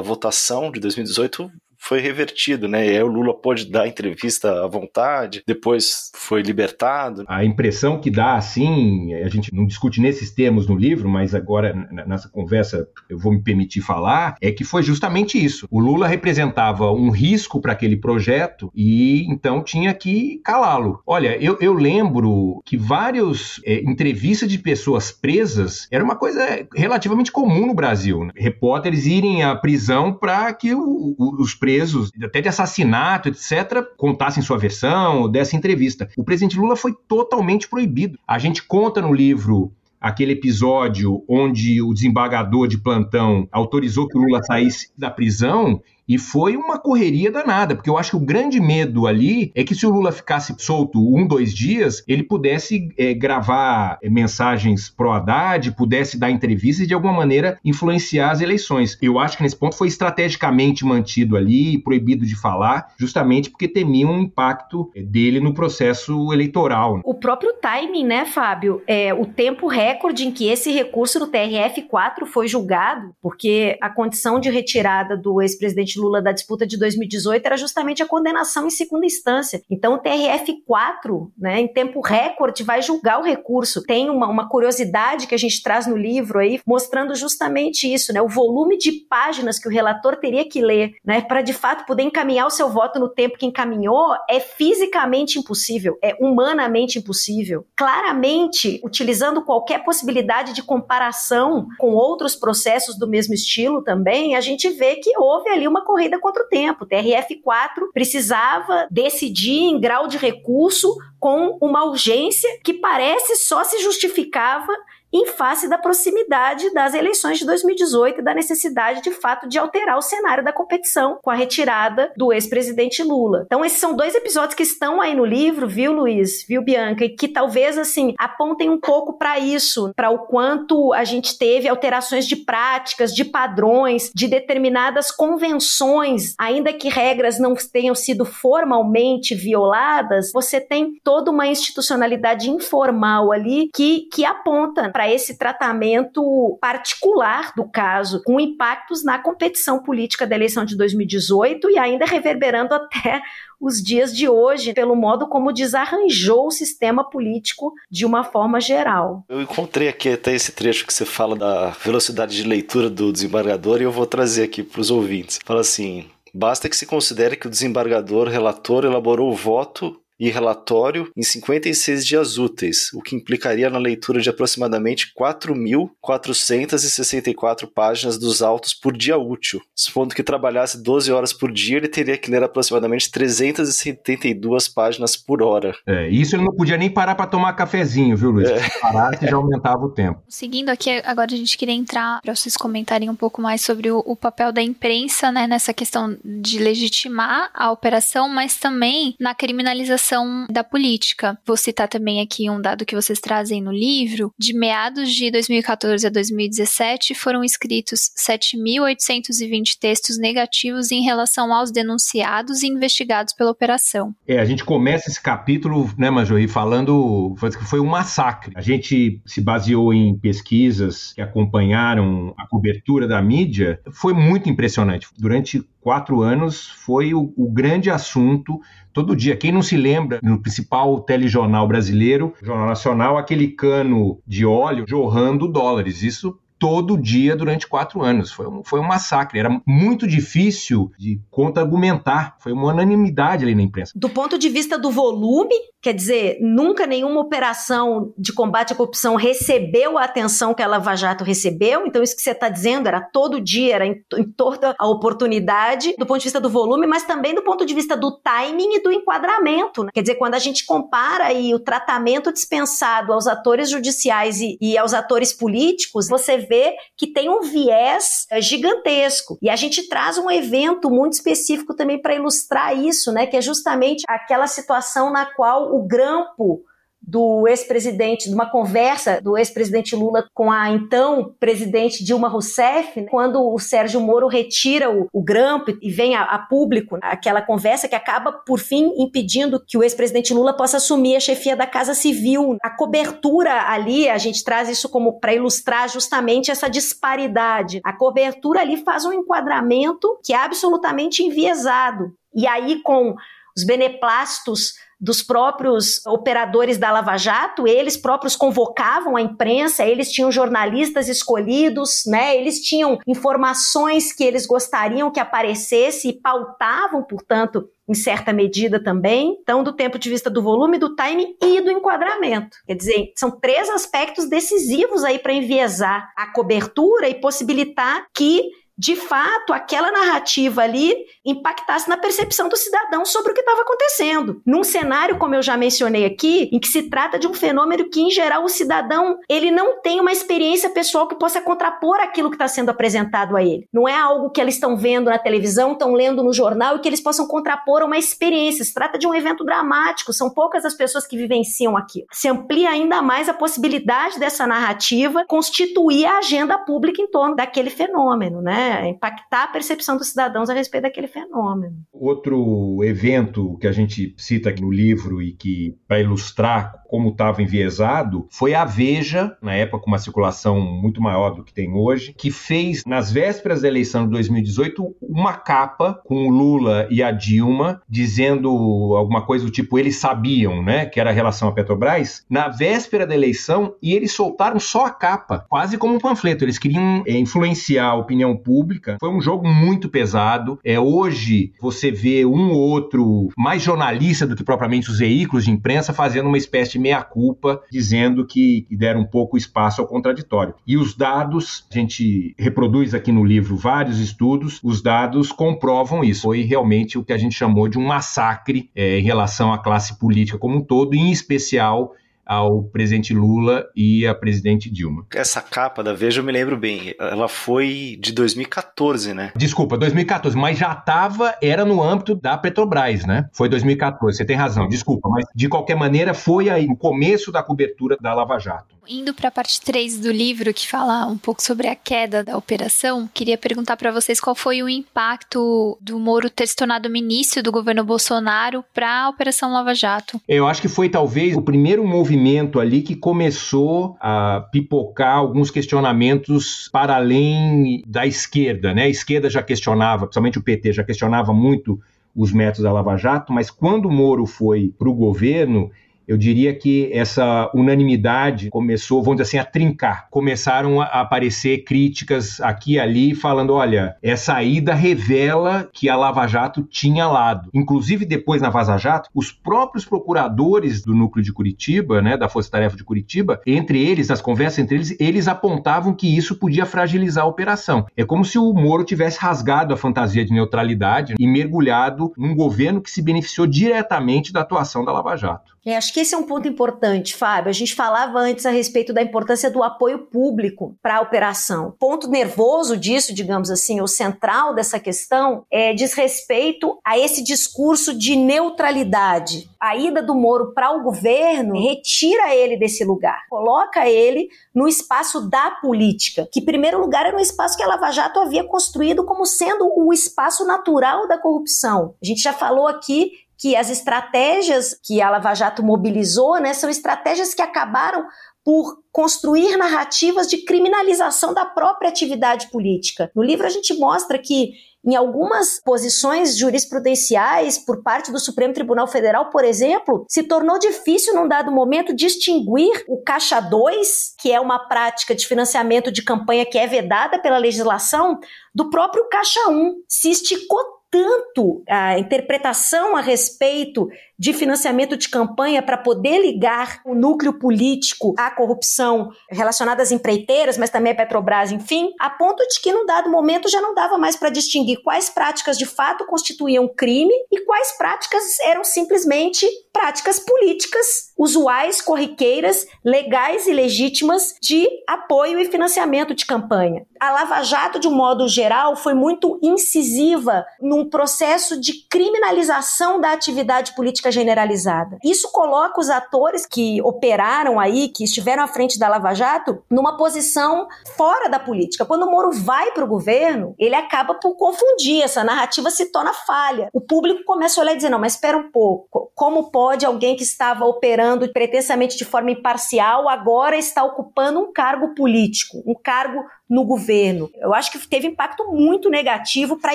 votação de 2018, foi revertido, né? E aí o Lula pôde dar entrevista à vontade, depois foi libertado. A impressão que dá, assim, a gente não discute nesses termos no livro, mas agora nessa conversa eu vou me permitir falar, é que foi justamente isso. O Lula representava um risco para aquele projeto e então tinha que calá-lo. Olha, eu, eu lembro que várias é, entrevistas de pessoas presas era uma coisa relativamente comum no Brasil. Né? Repórteres irem à prisão para que o, o, os presos presos, até de assassinato, etc., contassem sua versão, dessa entrevista. O presidente Lula foi totalmente proibido. A gente conta no livro aquele episódio onde o desembargador de plantão autorizou que o Lula saísse da prisão e foi uma correria danada, porque eu acho que o grande medo ali é que se o Lula ficasse solto um, dois dias, ele pudesse é, gravar é, mensagens pro Haddad, pudesse dar entrevistas e de alguma maneira influenciar as eleições. Eu acho que nesse ponto foi estrategicamente mantido ali, proibido de falar, justamente porque temiam um impacto é, dele no processo eleitoral. O próprio timing, né, Fábio? É, o tempo recorde em que esse recurso do TRF4 foi julgado, porque a condição de retirada do ex-presidente Lula da disputa de 2018 era justamente a condenação em segunda instância. Então o TRF4, né, em tempo recorde, vai julgar o recurso. Tem uma, uma curiosidade que a gente traz no livro aí, mostrando justamente isso, né, o volume de páginas que o relator teria que ler, né, para de fato poder encaminhar o seu voto no tempo que encaminhou, é fisicamente impossível, é humanamente impossível. Claramente, utilizando qualquer possibilidade de comparação com outros processos do mesmo estilo também, a gente vê que houve ali uma corrida contra o tempo. O TRF4 precisava decidir em grau de recurso com uma urgência que parece só se justificava em face da proximidade das eleições de 2018 e da necessidade, de fato, de alterar o cenário da competição com a retirada do ex-presidente Lula. Então, esses são dois episódios que estão aí no livro, viu, Luiz, viu, Bianca, e que talvez, assim, apontem um pouco para isso, para o quanto a gente teve alterações de práticas, de padrões, de determinadas convenções, ainda que regras não tenham sido formalmente violadas, você tem toda uma institucionalidade informal ali que, que aponta para esse tratamento particular do caso, com impactos na competição política da eleição de 2018 e ainda reverberando até os dias de hoje, pelo modo como desarranjou o sistema político de uma forma geral. Eu encontrei aqui até esse trecho que você fala da velocidade de leitura do desembargador e eu vou trazer aqui para os ouvintes. Fala assim: basta que se considere que o desembargador relator elaborou o voto e relatório em 56 dias úteis, o que implicaria na leitura de aproximadamente 4.464 páginas dos autos por dia útil. Supondo que trabalhasse 12 horas por dia, ele teria que ler aproximadamente 372 páginas por hora. É, isso ele não podia nem parar para tomar cafezinho, viu, Luiz? É. Se parasse, já aumentava o tempo. Seguindo aqui, agora a gente queria entrar para vocês comentarem um pouco mais sobre o, o papel da imprensa né, nessa questão de legitimar a operação, mas também na criminalização da política. Vou citar também aqui um dado que vocês trazem no livro. De meados de 2014 a 2017, foram escritos 7.820 textos negativos em relação aos denunciados e investigados pela operação. É, a gente começa esse capítulo, né, Majori, falando que foi um massacre. A gente se baseou em pesquisas que acompanharam a cobertura da mídia. Foi muito impressionante. Durante quatro anos foi o, o, grande assunto todo dia. Quem não se lembra, no principal telejornal brasileiro, Jornal Nacional, aquele cano de óleo jorrando dólares. Isso todo dia durante quatro anos. Foi um, foi um massacre. Era muito difícil de contra-argumentar. Foi uma unanimidade ali na imprensa. Do ponto de vista do volume, quer dizer, nunca nenhuma operação de combate à corrupção recebeu a atenção que a Lava Jato recebeu. Então, isso que você está dizendo era todo dia, era em, em toda a oportunidade, do ponto de vista do volume, mas também do ponto de vista do timing e do enquadramento. Né? Quer dizer, quando a gente compara aí o tratamento dispensado aos atores judiciais e, e aos atores políticos, você vê que tem um viés é, gigantesco. E a gente traz um evento muito específico também para ilustrar isso, né? Que é justamente aquela situação na qual o grampo do ex-presidente, de uma conversa do ex-presidente Lula com a então presidente Dilma Rousseff, né, quando o Sérgio Moro retira o, o grampo e vem a, a, público aquela conversa que acaba, por fim, impedindo que o ex-presidente Lula possa assumir a chefia da Casa Civil. A cobertura ali, a gente traz isso como para ilustrar justamente essa disparidade. A cobertura ali faz um enquadramento que é absolutamente enviesado. E aí, com os beneplácitos dos próprios operadores da Lava Jato, eles próprios convocavam a imprensa, eles tinham jornalistas escolhidos, né? Eles tinham informações que eles gostariam que aparecesse e pautavam, portanto, em certa medida também, então do tempo de vista do volume, do time e do enquadramento. Quer dizer, são três aspectos decisivos aí para enviesar a cobertura e possibilitar que de fato, aquela narrativa ali impactasse na percepção do cidadão sobre o que estava acontecendo. Num cenário, como eu já mencionei aqui, em que se trata de um fenômeno que, em geral, o cidadão ele não tem uma experiência pessoal que possa contrapor aquilo que está sendo apresentado a ele. Não é algo que eles estão vendo na televisão, estão lendo no jornal e que eles possam contrapor uma experiência. Se trata de um evento dramático, são poucas as pessoas que vivenciam aquilo. Se amplia ainda mais a possibilidade dessa narrativa constituir a agenda pública em torno daquele fenômeno, né? É, impactar a percepção dos cidadãos a respeito daquele fenômeno. Outro evento que a gente cita aqui no livro e que, para ilustrar como estava enviesado, foi a Veja, na época com uma circulação muito maior do que tem hoje, que fez, nas vésperas da eleição de 2018, uma capa com o Lula e a Dilma, dizendo alguma coisa do tipo, eles sabiam, né, que era a relação à Petrobras, na véspera da eleição, e eles soltaram só a capa, quase como um panfleto. Eles queriam é, influenciar a opinião pública. Foi um jogo muito pesado. É, hoje, você vê um ou outro mais jornalista do que propriamente os veículos de imprensa fazendo uma espécie de meia-culpa, dizendo que deram um pouco espaço ao contraditório. E os dados, a gente reproduz aqui no livro vários estudos, os dados comprovam isso. Foi realmente o que a gente chamou de um massacre é, em relação à classe política como um todo, em especial ao presidente Lula e à presidente Dilma. Essa capa da Veja eu me lembro bem, ela foi de 2014, né? Desculpa, 2014, mas já estava, era no âmbito da Petrobras, né? Foi 2014, você tem razão, desculpa, mas de qualquer maneira foi aí o começo da cobertura da Lava Jato. Indo para a parte 3 do livro, que fala um pouco sobre a queda da operação, queria perguntar para vocês qual foi o impacto do Moro ter se tornado ministro do governo Bolsonaro para a Operação Lava Jato. Eu acho que foi talvez o primeiro movimento ali que começou a pipocar alguns questionamentos para além da esquerda, né? A esquerda já questionava, principalmente o PT já questionava muito os métodos da Lava Jato, mas quando o Moro foi para o governo, eu diria que essa unanimidade começou, vamos dizer assim, a trincar. Começaram a aparecer críticas aqui e ali falando: olha, essa ida revela que a Lava Jato tinha lado. Inclusive, depois na Vaza Jato, os próprios procuradores do núcleo de Curitiba, né, da Força Tarefa de Curitiba, entre eles, nas conversas entre eles, eles apontavam que isso podia fragilizar a operação. É como se o Moro tivesse rasgado a fantasia de neutralidade e mergulhado num governo que se beneficiou diretamente da atuação da Lava Jato. É, acho que esse é um ponto importante, Fábio. A gente falava antes a respeito da importância do apoio público para a operação. Ponto nervoso disso, digamos assim, o central dessa questão, é, diz respeito a esse discurso de neutralidade. A ida do Moro para o governo retira ele desse lugar, coloca ele no espaço da política, que, em primeiro lugar, era um espaço que a Lava Jato havia construído como sendo o espaço natural da corrupção. A gente já falou aqui que as estratégias que a Lava Jato mobilizou né, são estratégias que acabaram por construir narrativas de criminalização da própria atividade política. No livro a gente mostra que em algumas posições jurisprudenciais por parte do Supremo Tribunal Federal, por exemplo, se tornou difícil num dado momento distinguir o caixa 2, que é uma prática de financiamento de campanha que é vedada pela legislação, do próprio caixa 1. Se esticou tanto a interpretação a respeito de financiamento de campanha para poder ligar o núcleo político à corrupção relacionada às empreiteiras, mas também à Petrobras, enfim, a ponto de que, num dado momento, já não dava mais para distinguir quais práticas de fato constituíam crime e quais práticas eram simplesmente práticas políticas usuais, corriqueiras, legais e legítimas de apoio e financiamento de campanha. A Lava Jato, de um modo geral, foi muito incisiva num processo de criminalização da atividade política política generalizada. Isso coloca os atores que operaram aí, que estiveram à frente da Lava Jato, numa posição fora da política. Quando o Moro vai para o governo, ele acaba por confundir, essa narrativa se torna falha. O público começa a olhar e dizer: não, mas espera um pouco, como pode alguém que estava operando pretensamente de forma imparcial agora está ocupando um cargo político, um cargo no governo. Eu acho que teve impacto muito negativo para a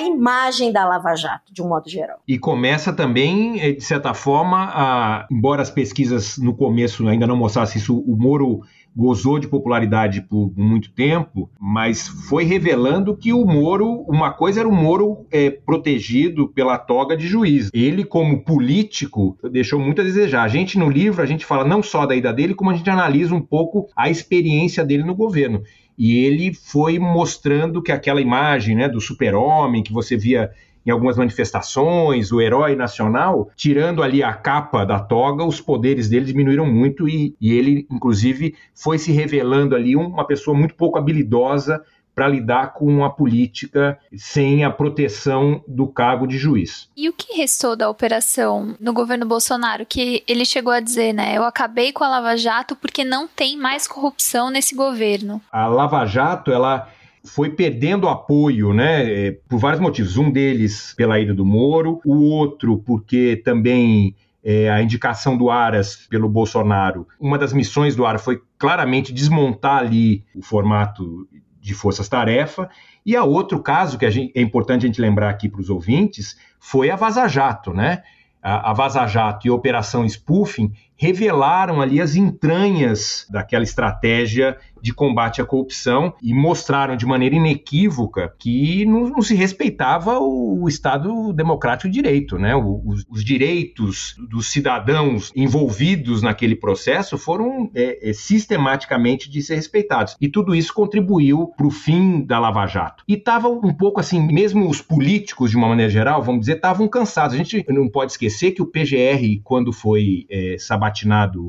imagem da Lava Jato, de um modo geral. E começa também, eh, de certa forma, a, embora as pesquisas no começo ainda não mostrassem isso, o Moro gozou de popularidade por muito tempo, mas foi revelando que o Moro, uma coisa era o Moro é, protegido pela toga de juiz. Ele, como político, deixou muito a desejar. A gente, no livro, a gente fala não só da ida dele, como a gente analisa um pouco a experiência dele no governo e ele foi mostrando que aquela imagem né, do super-homem que você via em algumas manifestações, o herói nacional, tirando ali a capa da toga, os poderes dele diminuíram muito e, e ele, inclusive, foi se revelando ali uma pessoa muito pouco habilidosa para lidar com a política sem a proteção do cargo de juiz. E o que restou da operação no governo Bolsonaro? Que ele chegou a dizer, né? Eu acabei com a Lava Jato porque não tem mais corrupção nesse governo. A Lava Jato, ela foi perdendo apoio, né, é, por vários motivos. Um deles pela ida do Moro, o outro porque também é, a indicação do Aras pelo Bolsonaro. Uma das missões do Aras foi claramente desmontar ali o formato de forças-tarefa. E a outro caso que gente, é importante a gente lembrar aqui para os ouvintes foi a Vaza Jato, né? A, a Vaza Jato e a Operação Spoofing revelaram ali as entranhas daquela estratégia de combate à corrupção e mostraram de maneira inequívoca que não, não se respeitava o, o, Estado democrático de direito, né? Os, os, direitos dos cidadãos envolvidos naquele processo foram é, é, sistematicamente de ser respeitados. E tudo isso contribuiu para o fim da Lava Jato. E estava um pouco assim, mesmo os políticos, de uma maneira geral, vamos dizer, estavam cansados. A gente não pode esquecer que o PGR, quando foi é,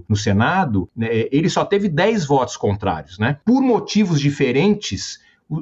no Senado, né, ele só teve 10 votos contrários. Né? Por motivos diferentes,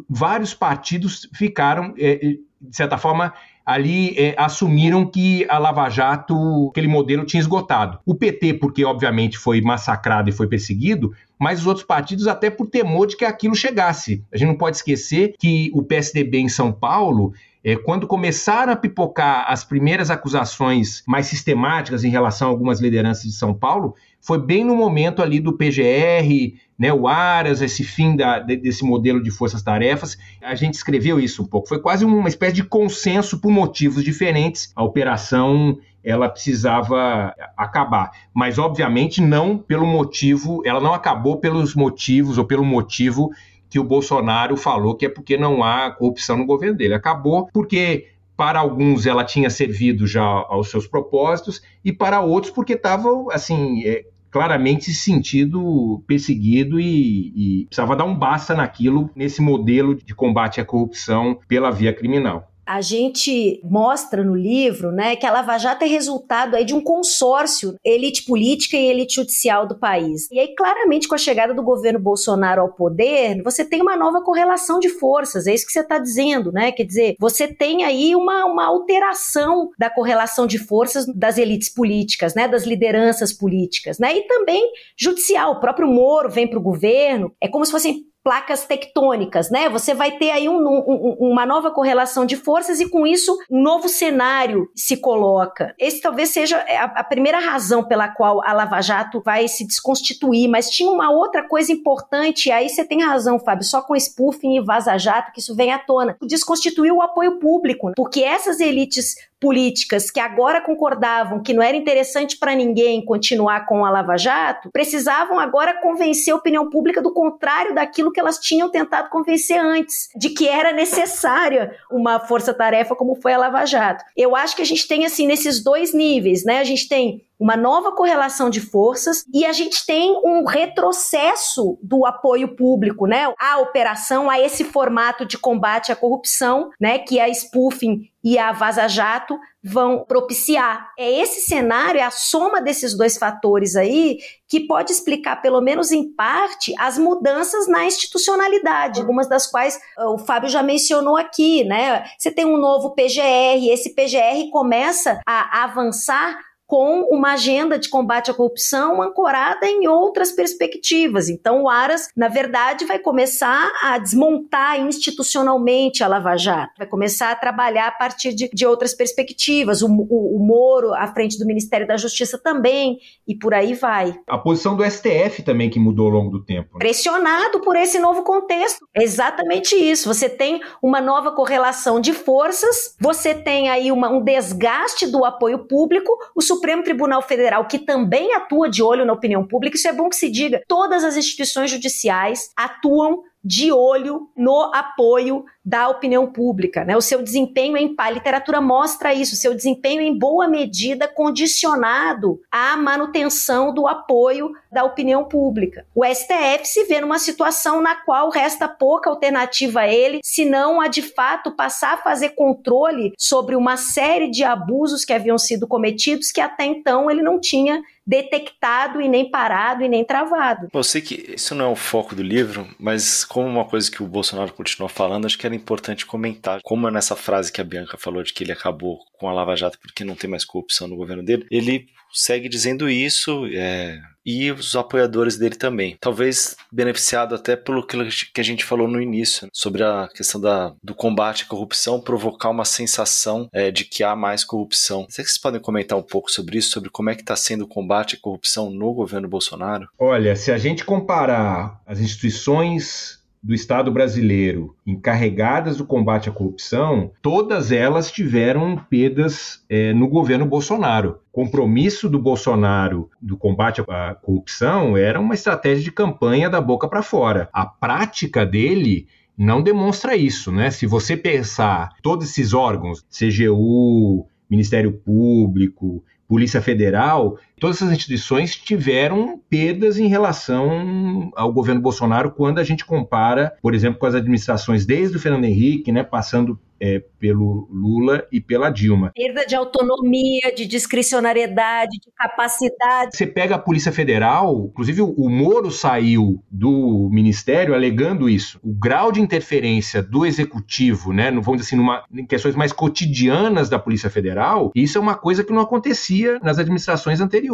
vários partidos ficaram, é, é, de certa forma, ali é, assumiram que a Lava Jato, aquele modelo tinha esgotado. O PT, porque obviamente foi massacrado e foi perseguido, mas os outros partidos até por temor de que aquilo chegasse. A gente não pode esquecer que o PSDB em São Paulo quando começaram a pipocar as primeiras acusações mais sistemáticas em relação a algumas lideranças de São Paulo, foi bem no momento ali do PGR, né, o Aras, esse fim da, desse modelo de forças-tarefas. A gente escreveu isso um pouco. Foi quase uma espécie de consenso por motivos diferentes. A operação ela precisava acabar, mas obviamente não pelo motivo, ela não acabou pelos motivos ou pelo motivo que o Bolsonaro falou que é porque não há corrupção no governo dele. Acabou porque para alguns ela tinha servido já aos seus propósitos e para outros porque estava assim é, claramente se sentindo perseguido e, e precisava dar um basta naquilo nesse modelo de combate à corrupção pela via criminal. A gente mostra no livro, né, que a Lava Jato é resultado aí de um consórcio, elite política e elite judicial do país. E aí, claramente, com a chegada do governo Bolsonaro ao poder, você tem uma nova correlação de forças, é isso que você está dizendo, né? Quer dizer, você tem aí uma, uma alteração da correlação de forças das elites políticas, né? Das lideranças políticas, né? E também judicial. O próprio Moro vem para o governo, é como se fossem placas tectônicas, né? Você vai ter aí um, um, uma nova correlação de forças e com isso um novo cenário se coloca. Esse talvez seja a, a, primeira razão pela qual a Lava Jato vai se desconstituir, mas tinha uma outra coisa importante, e aí você tem razão, Fábio, só com spoofing e vaza-jato que isso vem à tona. Desconstituiu o apoio público, porque essas elites políticas que agora concordavam que não era interessante para ninguém continuar com a Lava Jato, precisavam agora convencer a opinião pública do contrário daquilo que elas tinham tentado convencer antes, de que era necessária uma força-tarefa como foi a Lava Jato. Eu acho que a gente tem assim nesses dois níveis, né? A gente tem uma nova correlação de forças e a gente tem um retrocesso do apoio público, né? A operação, a esse formato de combate à corrupção, né? Que a spoofing e a Vaza Jato vão propiciar. É esse cenário, é a soma desses dois fatores aí que pode explicar, pelo menos em parte, as mudanças na institucionalidade, algumas das quais uh, o Fábio já mencionou aqui, né? Você tem um novo PGR, esse PGR começa a avançar com uma agenda de combate à corrupção ancorada em outras perspectivas. Então, o Aras, na verdade, vai começar a desmontar institucionalmente a Lava Jato, vai começar a trabalhar a partir de, de outras perspectivas. O, o, o Moro, à frente do Ministério da Justiça, também, e por aí vai. A posição do STF também que mudou ao longo do tempo. Né? Pressionado por esse novo contexto. Exatamente isso. Você tem uma nova correlação de forças, você tem aí uma, um desgaste do apoio público, o Supremo Tribunal Federal, que também atua de olho na opinião pública, isso é bom que se diga, todas as instituições judiciais atuam de olho no apoio da opinião pública, né? O seu desempenho em a literatura mostra isso, o seu desempenho em boa medida condicionado à manutenção do apoio da opinião pública. O STF se vê numa situação na qual resta pouca alternativa a ele, se não a de fato passar a fazer controle sobre uma série de abusos que haviam sido cometidos que até então ele não tinha detectado e nem parado e nem travado. Eu sei que isso não é o foco do livro, mas como uma coisa que o Bolsonaro continua falando, acho que era importante comentar. Como é nessa frase que a Bianca falou de que ele acabou com a Lava Jato porque não tem mais corrupção no governo dele, ele segue dizendo isso é, e os apoiadores dele também. Talvez beneficiado até pelo que a gente falou no início, sobre a questão da, do combate à corrupção provocar uma sensação é, de que há mais corrupção. Será que vocês podem comentar um pouco sobre isso, sobre como é que está sendo o combate à corrupção no governo Bolsonaro? Olha, se a gente comparar as instituições do Estado brasileiro encarregadas do combate à corrupção, todas elas tiveram perdas é, no governo Bolsonaro. O compromisso do Bolsonaro do combate à corrupção era uma estratégia de campanha da boca para fora. A prática dele não demonstra isso, né? Se você pensar todos esses órgãos, CGU, Ministério Público, Polícia Federal, todas essas instituições tiveram perdas em relação ao governo Bolsonaro quando a gente compara, por exemplo, com as administrações desde o Fernando Henrique, né, passando é, pelo Lula e pela Dilma. Perda de autonomia, de discricionariedade, de capacidade. Você pega a Polícia Federal, inclusive o Moro saiu do Ministério alegando isso. O grau de interferência do Executivo, né, vamos dizer assim, numa, em questões mais cotidianas da Polícia Federal, isso é uma coisa que não acontecia nas administrações anteriores.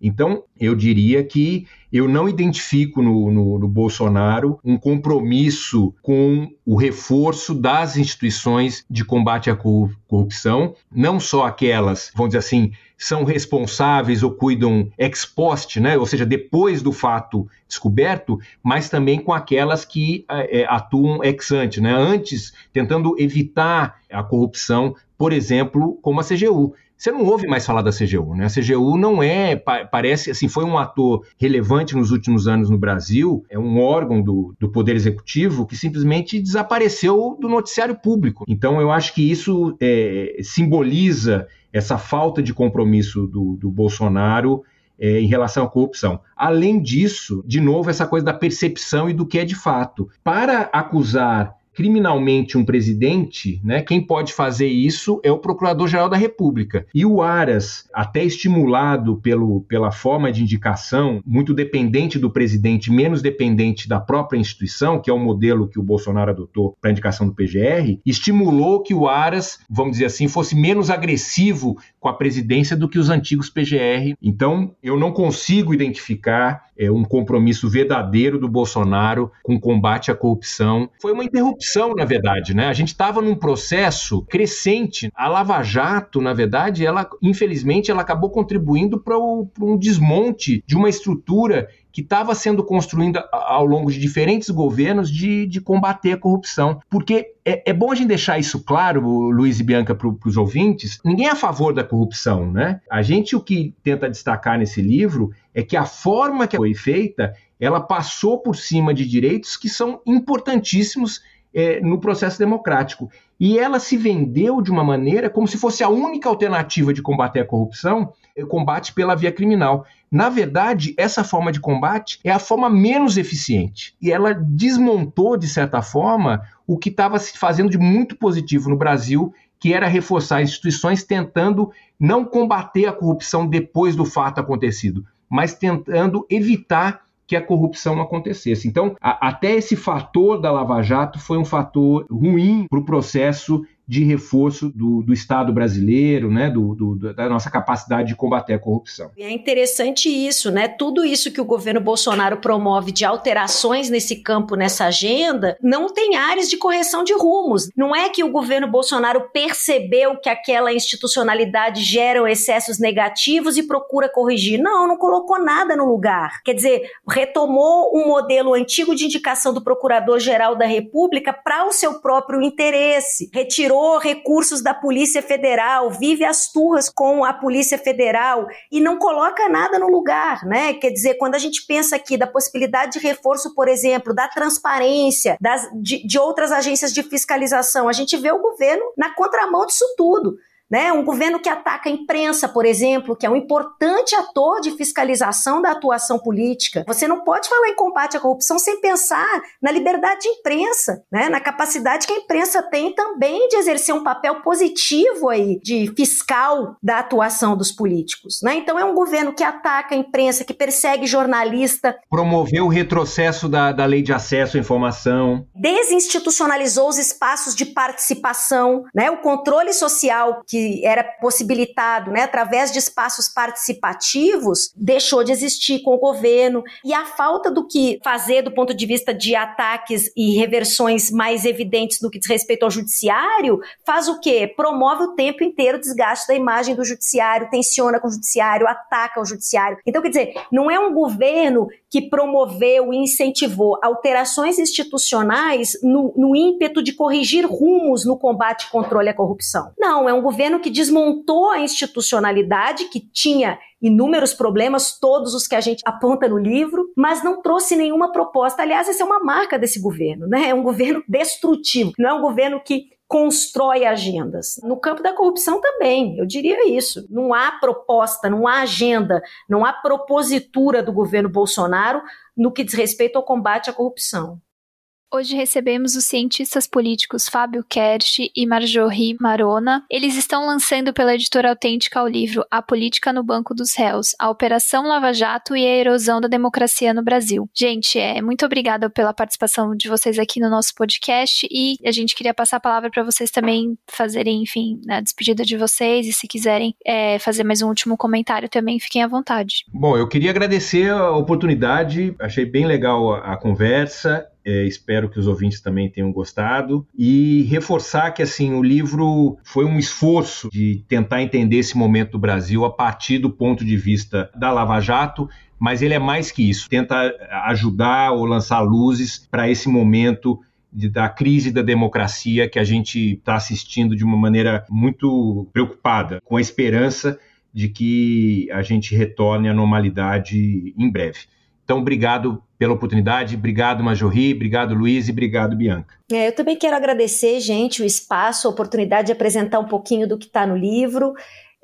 Então, eu diria que eu não identifico no, no, no, Bolsonaro um compromisso com o reforço das instituições de combate à corrupção, não só aquelas, vamos dizer assim, são responsáveis ou cuidam ex post, né? ou seja, depois do fato descoberto, mas também com aquelas que é, atuam ex ante, né? antes, tentando evitar a corrupção, por exemplo, como a CGU. Você não ouve mais falar da CGU, né? A CGU não é, parece, assim, foi um ator relevante nos últimos anos no Brasil, é um órgão do, do Poder Executivo que simplesmente desapareceu do noticiário público. Então, eu acho que isso é, simboliza essa falta de compromisso do, do Bolsonaro é, em relação à corrupção. Além disso, de novo, essa coisa da percepção e do que é de fato. Para acusar criminalmente um presidente, né, quem pode fazer isso é o Procurador-Geral da República. E o Aras, até estimulado pelo, pela forma de indicação, muito dependente do presidente, menos dependente da própria instituição, que é o modelo que o Bolsonaro adotou para a indicação do PGR, estimulou que o Aras, vamos dizer assim, fosse menos agressivo com a presidência do que os antigos PGR. Então, eu não consigo identificar é, um compromisso verdadeiro do Bolsonaro com o combate à corrupção. Foi uma interrupção, na verdade, né? A gente estava num processo crescente. A Lava Jato, na verdade, ela, infelizmente, ela acabou contribuindo para um desmonte de uma estrutura que estava sendo construída ao longo de diferentes governos de, de combater a corrupção. Porque é, é, bom a gente deixar isso claro, Luiz e Bianca, para os ouvintes: ninguém é a favor da corrupção, né? A gente o que tenta destacar nesse livro é que a forma que foi feita ela passou por cima de direitos que são importantíssimos é, no processo democrático. E ela se vendeu de uma maneira como se fosse a única alternativa de combater a corrupção, é combate pela via criminal. Na verdade, essa forma de combate é a forma menos eficiente. E ela desmontou, de certa forma, o que estava se fazendo de muito positivo no Brasil, que era reforçar instituições tentando não combater a corrupção depois do fato acontecido, mas tentando evitar que a corrupção acontecesse. Então, a, até esse fator da Lava Jato foi um fator ruim para o processo de reforço do, do Estado brasileiro, né, do, do, da nossa capacidade de combater a corrupção. É interessante isso, né? Tudo isso que o governo Bolsonaro promove de alterações nesse campo, nessa agenda, não tem áreas de correção de rumos. Não é que o governo Bolsonaro percebeu que aquela institucionalidade gera excessos negativos e procura corrigir. Não, não colocou nada no lugar. Quer dizer, retomou um modelo antigo de indicação do Procurador-Geral da República para o seu próprio interesse. Retirou recursos da Polícia Federal, vive as turras com a Polícia Federal e não coloca nada no lugar, né? Quer dizer, quando a gente pensa aqui da possibilidade de reforço, por exemplo, da transparência, das, de, de outras agências de fiscalização, a gente vê o governo na contramão disso tudo. Né? Um governo que ataca a imprensa, por exemplo, que é um importante ator de fiscalização da atuação política. Você não pode falar em combate à corrupção sem pensar na liberdade de imprensa, né? na capacidade que a imprensa tem também de exercer um papel positivo aí de fiscal da atuação dos políticos. Né? Então é um governo que ataca a imprensa, que persegue jornalista. Promoveu o retrocesso da, da lei de acesso à informação. Desinstitucionalizou os espaços de participação, né? o controle social que que era possibilitado né, através de espaços participativos deixou de existir com o governo. E a falta do que fazer do ponto de vista de ataques e reversões mais evidentes no que diz respeito ao judiciário faz o quê? Promove o tempo inteiro o desgaste da imagem do judiciário, tensiona com o judiciário, ataca o judiciário. Então, quer dizer, não é um governo que promoveu e incentivou alterações institucionais no, no ímpeto de corrigir rumos no combate e controle à corrupção. Não, é um governo que desmontou a institucionalidade, que tinha inúmeros problemas, todos os que a gente aponta no livro, mas não trouxe nenhuma proposta. Aliás, essa é uma marca desse governo, né? É um governo destrutivo, não é um governo que constrói agendas. No campo da corrupção também, eu diria isso. Não há proposta, não há agenda, não há propositura do governo Bolsonaro no que diz respeito ao combate à corrupção. Hoje recebemos os cientistas políticos Fábio Kersh e Marjorie Marona. Eles estão lançando pela editora autêntica o livro A Política no Banco dos Réus, a Operação Lava Jato e a Erosão da Democracia no Brasil. Gente, é, muito obrigada pela participação de vocês aqui no nosso podcast e a gente queria passar a palavra para vocês também fazerem, enfim, a despedida de vocês e se quiserem é, fazer mais um último comentário também, fiquem à vontade. Bom, eu queria agradecer a oportunidade, achei bem legal a, a conversa é, espero que os ouvintes também tenham gostado. E reforçar que assim o livro foi um esforço de tentar entender esse momento do Brasil a partir do ponto de vista da Lava Jato, mas ele é mais que isso. Tenta ajudar ou lançar luzes para esse momento da crise da democracia que a gente está assistindo de uma maneira muito preocupada, com a esperança de que a gente retorne à normalidade em breve. Então, obrigado pela oportunidade, obrigado Majorri, obrigado Luiz e obrigado Bianca. É, eu também quero agradecer, gente, o espaço, a oportunidade de apresentar um pouquinho do que está no livro.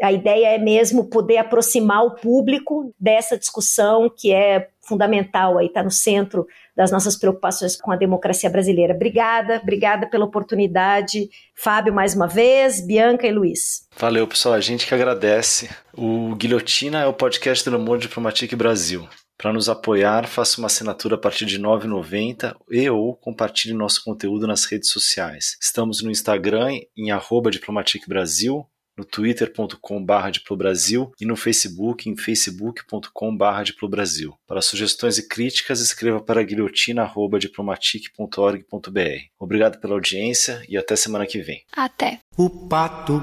A ideia é mesmo poder aproximar o público dessa discussão que é fundamental aí, está no centro das nossas preocupações com a democracia brasileira. Obrigada, obrigada pela oportunidade. Fábio, mais uma vez, Bianca e Luiz. Valeu, pessoal. A gente que agradece. O Guilhotina é o podcast do Monde Diplomatique Brasil. Para nos apoiar, faça uma assinatura a partir de R$ 9,90 e ou compartilhe nosso conteúdo nas redes sociais. Estamos no Instagram em arroba Diplomatique Brasil, no twitter.com.br diplobrasil e no Facebook em facebook.com.br diplobrasil. Para sugestões e críticas, escreva para guilhotina.diplomatic.org.br. Obrigado pela audiência e até semana que vem. Até. O pato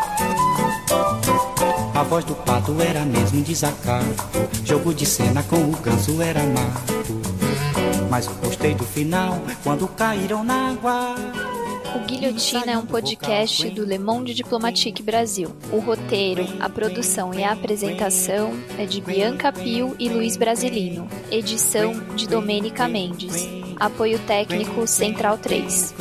voz do pato era mesmo desacato Jogo de cena com o ganso era mato Mas eu gostei do final Quando caíram na água o Guilhotina é um podcast do Le Monde Diplomatique Brasil. O roteiro, a produção e a apresentação é de Bianca Pio e Luiz Brasilino. Edição de Domênica Mendes. Apoio técnico Central 3.